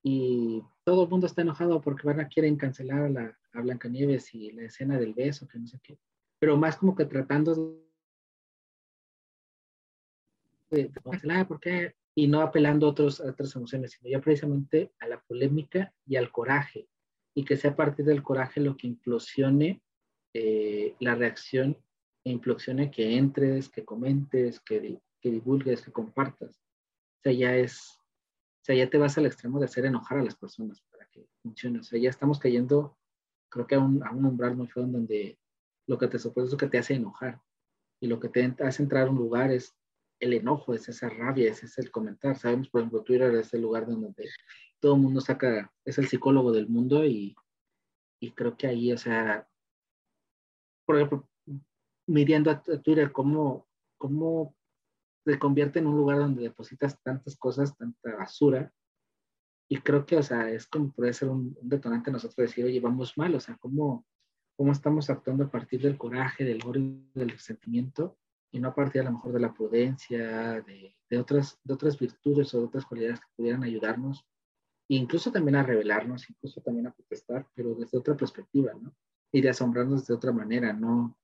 Y todo el mundo está enojado porque van a quieren cancelar a, la, a Blancanieves y la escena del beso, que no sé qué pero más como que tratando de, de ¿por qué? Y no apelando a, otros, otras emociones, sino ya precisamente a la polémica y al coraje, y que sea a partir del coraje lo que implosione eh, la reacción, e implosione que entres, que comentes, que, que divulgues, que compartas. O sea, ya es, o sea, ya te vas al extremo de hacer enojar a las personas para que funcione. O sea, ya estamos cayendo, creo que a un, a un umbral muy feo en donde lo que te sorprende es lo que te hace enojar. Y lo que te hace entrar a un lugar es el enojo, es esa rabia, es el comentar. Sabemos, por ejemplo, Twitter es el lugar donde todo el mundo saca, es el psicólogo del mundo y, y creo que ahí, o sea, por ejemplo, midiendo a Twitter, cómo, cómo se convierte en un lugar donde depositas tantas cosas, tanta basura. Y creo que, o sea, es como puede ser un, un detonante nosotros decir, oye, vamos mal, o sea, cómo, cómo estamos actuando a partir del coraje, del odio, del resentimiento, y no a partir a lo mejor de la prudencia, de, de, otras, de otras virtudes o de otras cualidades que pudieran ayudarnos, incluso también a revelarnos, incluso también a protestar, pero desde otra perspectiva, ¿no? Y de asombrarnos de otra manera, ¿no?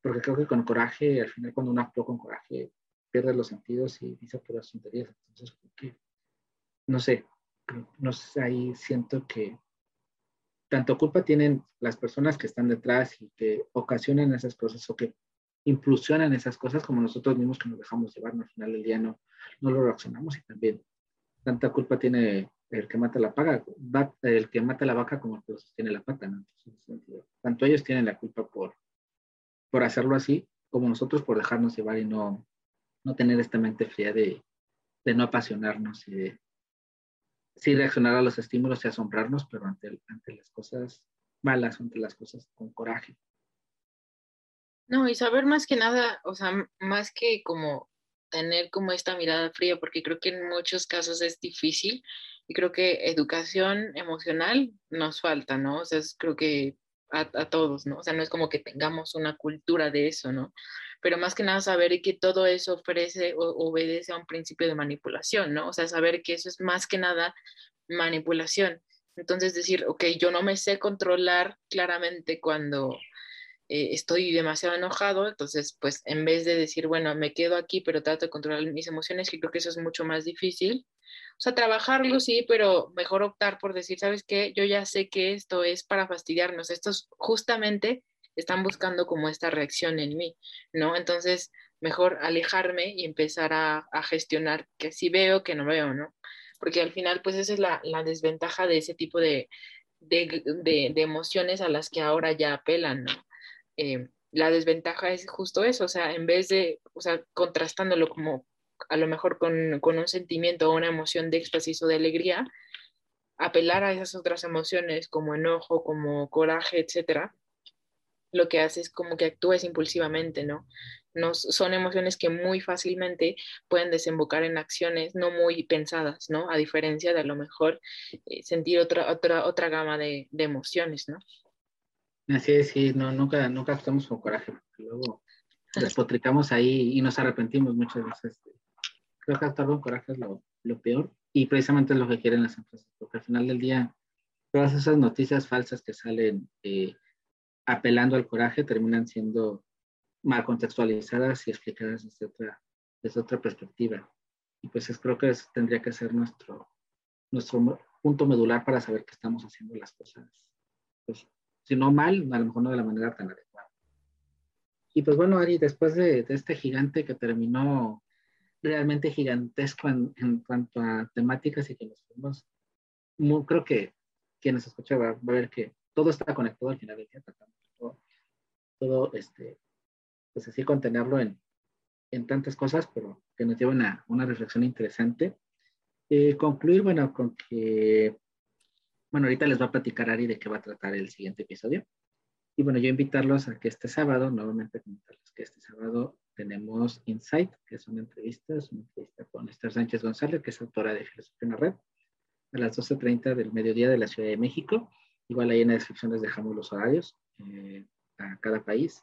Porque creo que con coraje, al final cuando uno actúa con coraje, pierde los sentidos y dice puras tonterías. Entonces, qué? no sé, no sé, ahí siento que tanto culpa tienen las personas que están detrás y que ocasionan esas cosas o que impulsionan esas cosas como nosotros mismos que nos dejamos llevar, al final del día no, no lo reaccionamos y también tanta culpa tiene el que mata la paga, el que mata la vaca como el que sostiene la pata, ¿no? tanto ellos tienen la culpa por, por hacerlo así, como nosotros por dejarnos llevar y no, no tener esta mente fría de, de no apasionarnos y de, sí reaccionar a los estímulos y asombrarnos, pero ante, ante las cosas malas, ante las cosas con coraje. No, y saber más que nada, o sea, más que como tener como esta mirada fría, porque creo que en muchos casos es difícil y creo que educación emocional nos falta, ¿no? O sea, creo que a, a, todos, ¿no? O sea, no es como que tengamos una cultura de eso, ¿no? Pero más que nada saber que todo eso ofrece o obedece a un principio de manipulación, ¿no? O sea, saber que eso es más que nada manipulación. Entonces decir, ok, yo no me sé controlar claramente cuando eh, estoy demasiado enojado, entonces pues en vez de decir, bueno, me quedo aquí, pero trato de controlar mis emociones, que creo que eso es mucho más difícil, o sea, trabajarlo sí, pero mejor optar por decir, ¿sabes qué? Yo ya sé que esto es para fastidiarnos. Estos justamente están buscando como esta reacción en mí, ¿no? Entonces, mejor alejarme y empezar a, a gestionar que sí veo, que no veo, ¿no? Porque al final, pues esa es la, la desventaja de ese tipo de, de, emociones a las que ahora ya apelan, ¿no? Eh, la desventaja es justo eso, o sea, en vez de, o sea, contrastándolo como a lo mejor con, con un sentimiento o una emoción de éxtasis o de alegría, apelar a esas otras emociones como enojo, como coraje, etcétera, lo que hace es como que actúes impulsivamente, ¿no? no son emociones que muy fácilmente pueden desembocar en acciones no muy pensadas, ¿no? A diferencia de a lo mejor eh, sentir otra, otra, otra gama de, emociones, ¿no? Así es, sí, no, nunca, nunca actuamos con coraje, porque luego despotricamos ahí y nos arrepentimos muchas veces. Creo que actuar con coraje es lo, lo peor y precisamente es lo que quieren las empresas, porque al final del día, todas esas noticias falsas que salen eh, apelando al coraje terminan siendo mal contextualizadas y explicadas desde otra, desde otra perspectiva. Y pues es, creo que eso tendría que ser nuestro, nuestro punto medular para saber que estamos haciendo las cosas, pues, si no mal, a lo mejor no de la manera tan adecuada. Y pues bueno, Ari, después de, de este gigante que terminó realmente gigantesco en, en cuanto a temáticas y que nos fuimos. Creo que quienes escuchan va, a ver que todo está conectado al final del día, todo, todo este, pues así contenerlo en, en tantas cosas, pero que nos llevan a una reflexión interesante. Eh, concluir, bueno, con que, bueno, ahorita les va a platicar Ari de qué va a tratar el siguiente episodio. Y bueno, yo invitarlos a que este sábado, nuevamente comentarles que este sábado tenemos Insight, que es una entrevista, es una entrevista con Esther Sánchez González, que es autora de Filosofía en la Red, a las 12.30 del mediodía de la Ciudad de México. Igual ahí en la descripción les dejamos los horarios eh, a cada país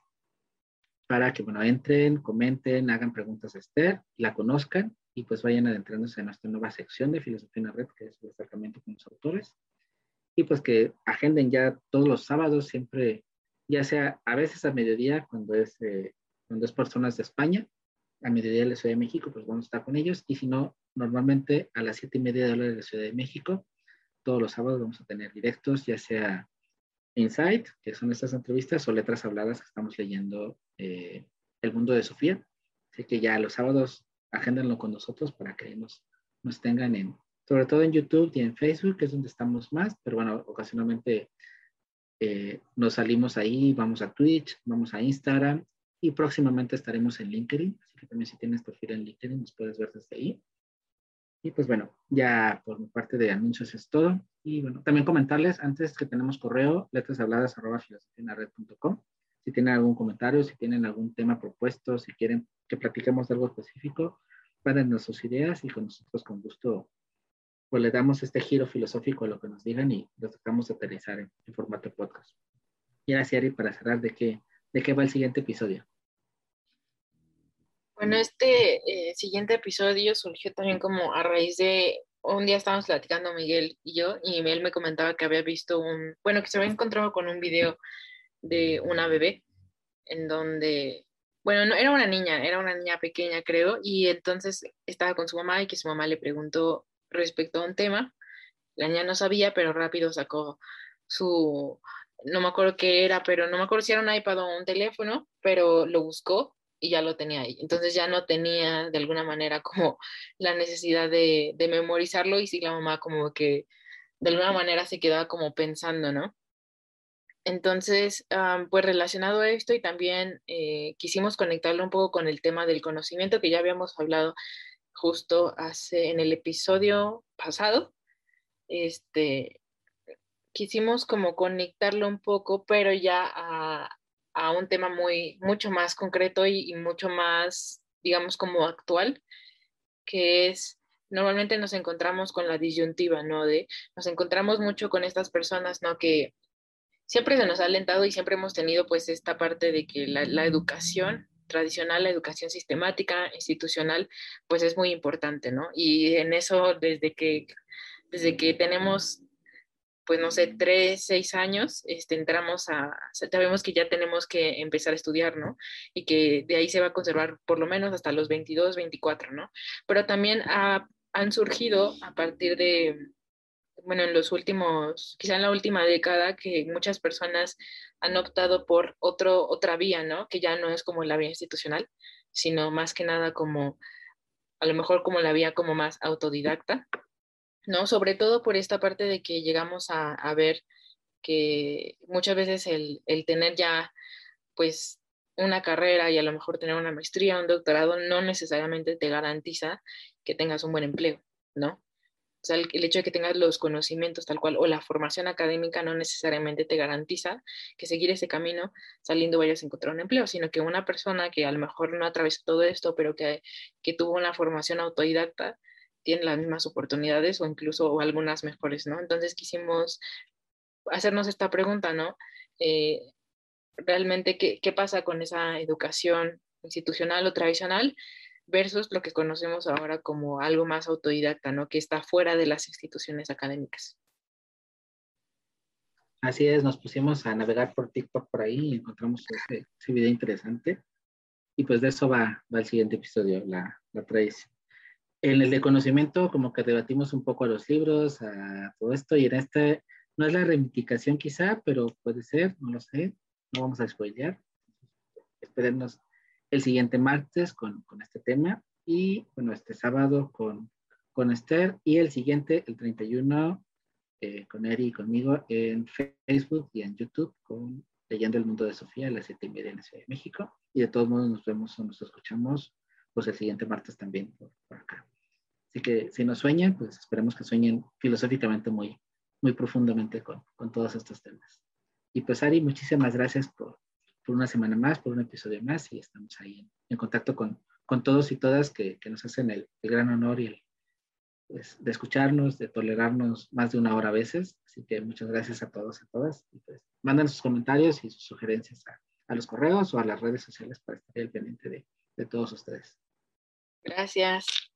para que, bueno, entren, comenten, hagan preguntas a Esther, la conozcan y pues vayan adentrándose en nuestra nueva sección de Filosofía en la Red, que es el acercamiento con los autores. Y pues que agenden ya todos los sábados, siempre, ya sea a veces a mediodía, cuando es eh, con dos personas de España, a mediodía de la Ciudad de México, pues vamos a estar con ellos. Y si no, normalmente a las siete y media de la de la Ciudad de México, todos los sábados vamos a tener directos, ya sea Insight, que son estas entrevistas, o letras habladas que estamos leyendo eh, El mundo de Sofía. Así que ya los sábados agéndanlo con nosotros para que nos, nos tengan en, sobre todo en YouTube y en Facebook, que es donde estamos más, pero bueno, ocasionalmente eh, nos salimos ahí, vamos a Twitch, vamos a Instagram y próximamente estaremos en LinkedIn, así que también si tienes perfil en LinkedIn nos puedes ver desde ahí. Y pues bueno, ya por mi parte de anuncios es todo. Y bueno, también comentarles antes que tenemos correo, letrashabladas.com. Si tienen algún comentario, si tienen algún tema propuesto, si quieren que platiquemos de algo específico, mándenos sus ideas y con nosotros con gusto pues le damos este giro filosófico a lo que nos digan y lo tratamos de aterrizar en, en formato podcast. Y ahora sí, para cerrar, ¿de qué, ¿de qué va el siguiente episodio? Bueno, este eh, siguiente episodio surgió también como a raíz de un día estábamos platicando Miguel y yo, y él me comentaba que había visto un, bueno, que se había encontrado con un video de una bebé, en donde, bueno, no, era una niña, era una niña pequeña, creo, y entonces estaba con su mamá y que su mamá le preguntó respecto a un tema. La niña no sabía, pero rápido sacó su, no me acuerdo qué era, pero no me acuerdo si era un iPad o un teléfono, pero lo buscó y ya lo tenía ahí. Entonces ya no tenía de alguna manera como la necesidad de, de memorizarlo y sí la mamá como que de alguna manera se quedaba como pensando, ¿no? Entonces, pues relacionado a esto y también eh, quisimos conectarlo un poco con el tema del conocimiento que ya habíamos hablado justo hace en el episodio pasado. Este, quisimos como conectarlo un poco, pero ya a, a un tema muy, mucho más concreto y, mucho más, digamos, como actual, que es, normalmente nos encontramos con la disyuntiva, ¿no? De, nos encontramos mucho con estas personas, ¿no? Que siempre se nos ha alentado y siempre hemos tenido pues esta parte de que la, la educación tradicional, la educación sistemática, institucional, pues es muy importante, ¿no? Y en eso, desde que, desde que tenemos pues no sé, tres, seis años, este, entramos a, sabemos que ya tenemos que empezar a estudiar, ¿no? Y que de ahí se va a conservar por lo menos hasta los 22, 24, ¿no? Pero también han surgido a partir de, bueno, en los últimos, quizá en la última década, que muchas personas han optado por otro, otra vía, ¿no? Que ya no es como la vía institucional, sino más que nada como, a lo mejor como la vía como más autodidacta, ¿no? Sobre todo por esta parte de que llegamos a, ver que muchas veces el, el tener ya pues una carrera y a lo mejor tener una maestría, un doctorado, no necesariamente te garantiza que tengas un buen empleo, ¿no? O sea, el, hecho de que tengas los conocimientos tal cual o la formación académica no necesariamente te garantiza que seguir ese camino saliendo vayas a encontrar un empleo, sino que una persona que a lo mejor no atravesó todo esto, pero que, que tuvo una formación autodidacta, tiene las mismas oportunidades o incluso algunas mejores, ¿no? Entonces quisimos hacernos esta pregunta, ¿no? Eh, realmente, ¿qué, ¿qué pasa con esa educación institucional o tradicional versus lo que conocemos ahora como algo más autodidacta, ¿no? Que está fuera de las instituciones académicas. Así es, nos pusimos a navegar por TikTok por ahí y encontramos ese, video interesante. Y pues de eso va, va el siguiente episodio, la, la tradición. En el de conocimiento, como que debatimos un poco a los libros, a todo esto, y en este no es la reivindicación quizá, pero puede ser, no lo sé, no vamos a spoilear. Esperemos el siguiente martes con, con este tema y bueno, este sábado con, con Esther y el siguiente, el 31, eh, con Eri y conmigo en Facebook y en YouTube con Leyendo el Mundo de Sofía a las 7 y media en la Ciudad de México. Y de todos modos nos vemos o nos escuchamos pues el siguiente martes también por, acá. Así que si nos sueñan, pues esperemos que sueñen filosóficamente muy, muy profundamente con, con todos estos temas. Y pues Ari, muchísimas gracias por, por una semana más, por un episodio más y estamos ahí en, contacto con, con, todos y todas que, que nos hacen el, el, gran honor y el, pues, de escucharnos, de tolerarnos más de una hora a veces. Así que muchas gracias a todos y a todas. Y pues, mandan sus comentarios y sus sugerencias a, a, los correos o a las redes sociales para estar al pendiente de, de todos ustedes. Gracias.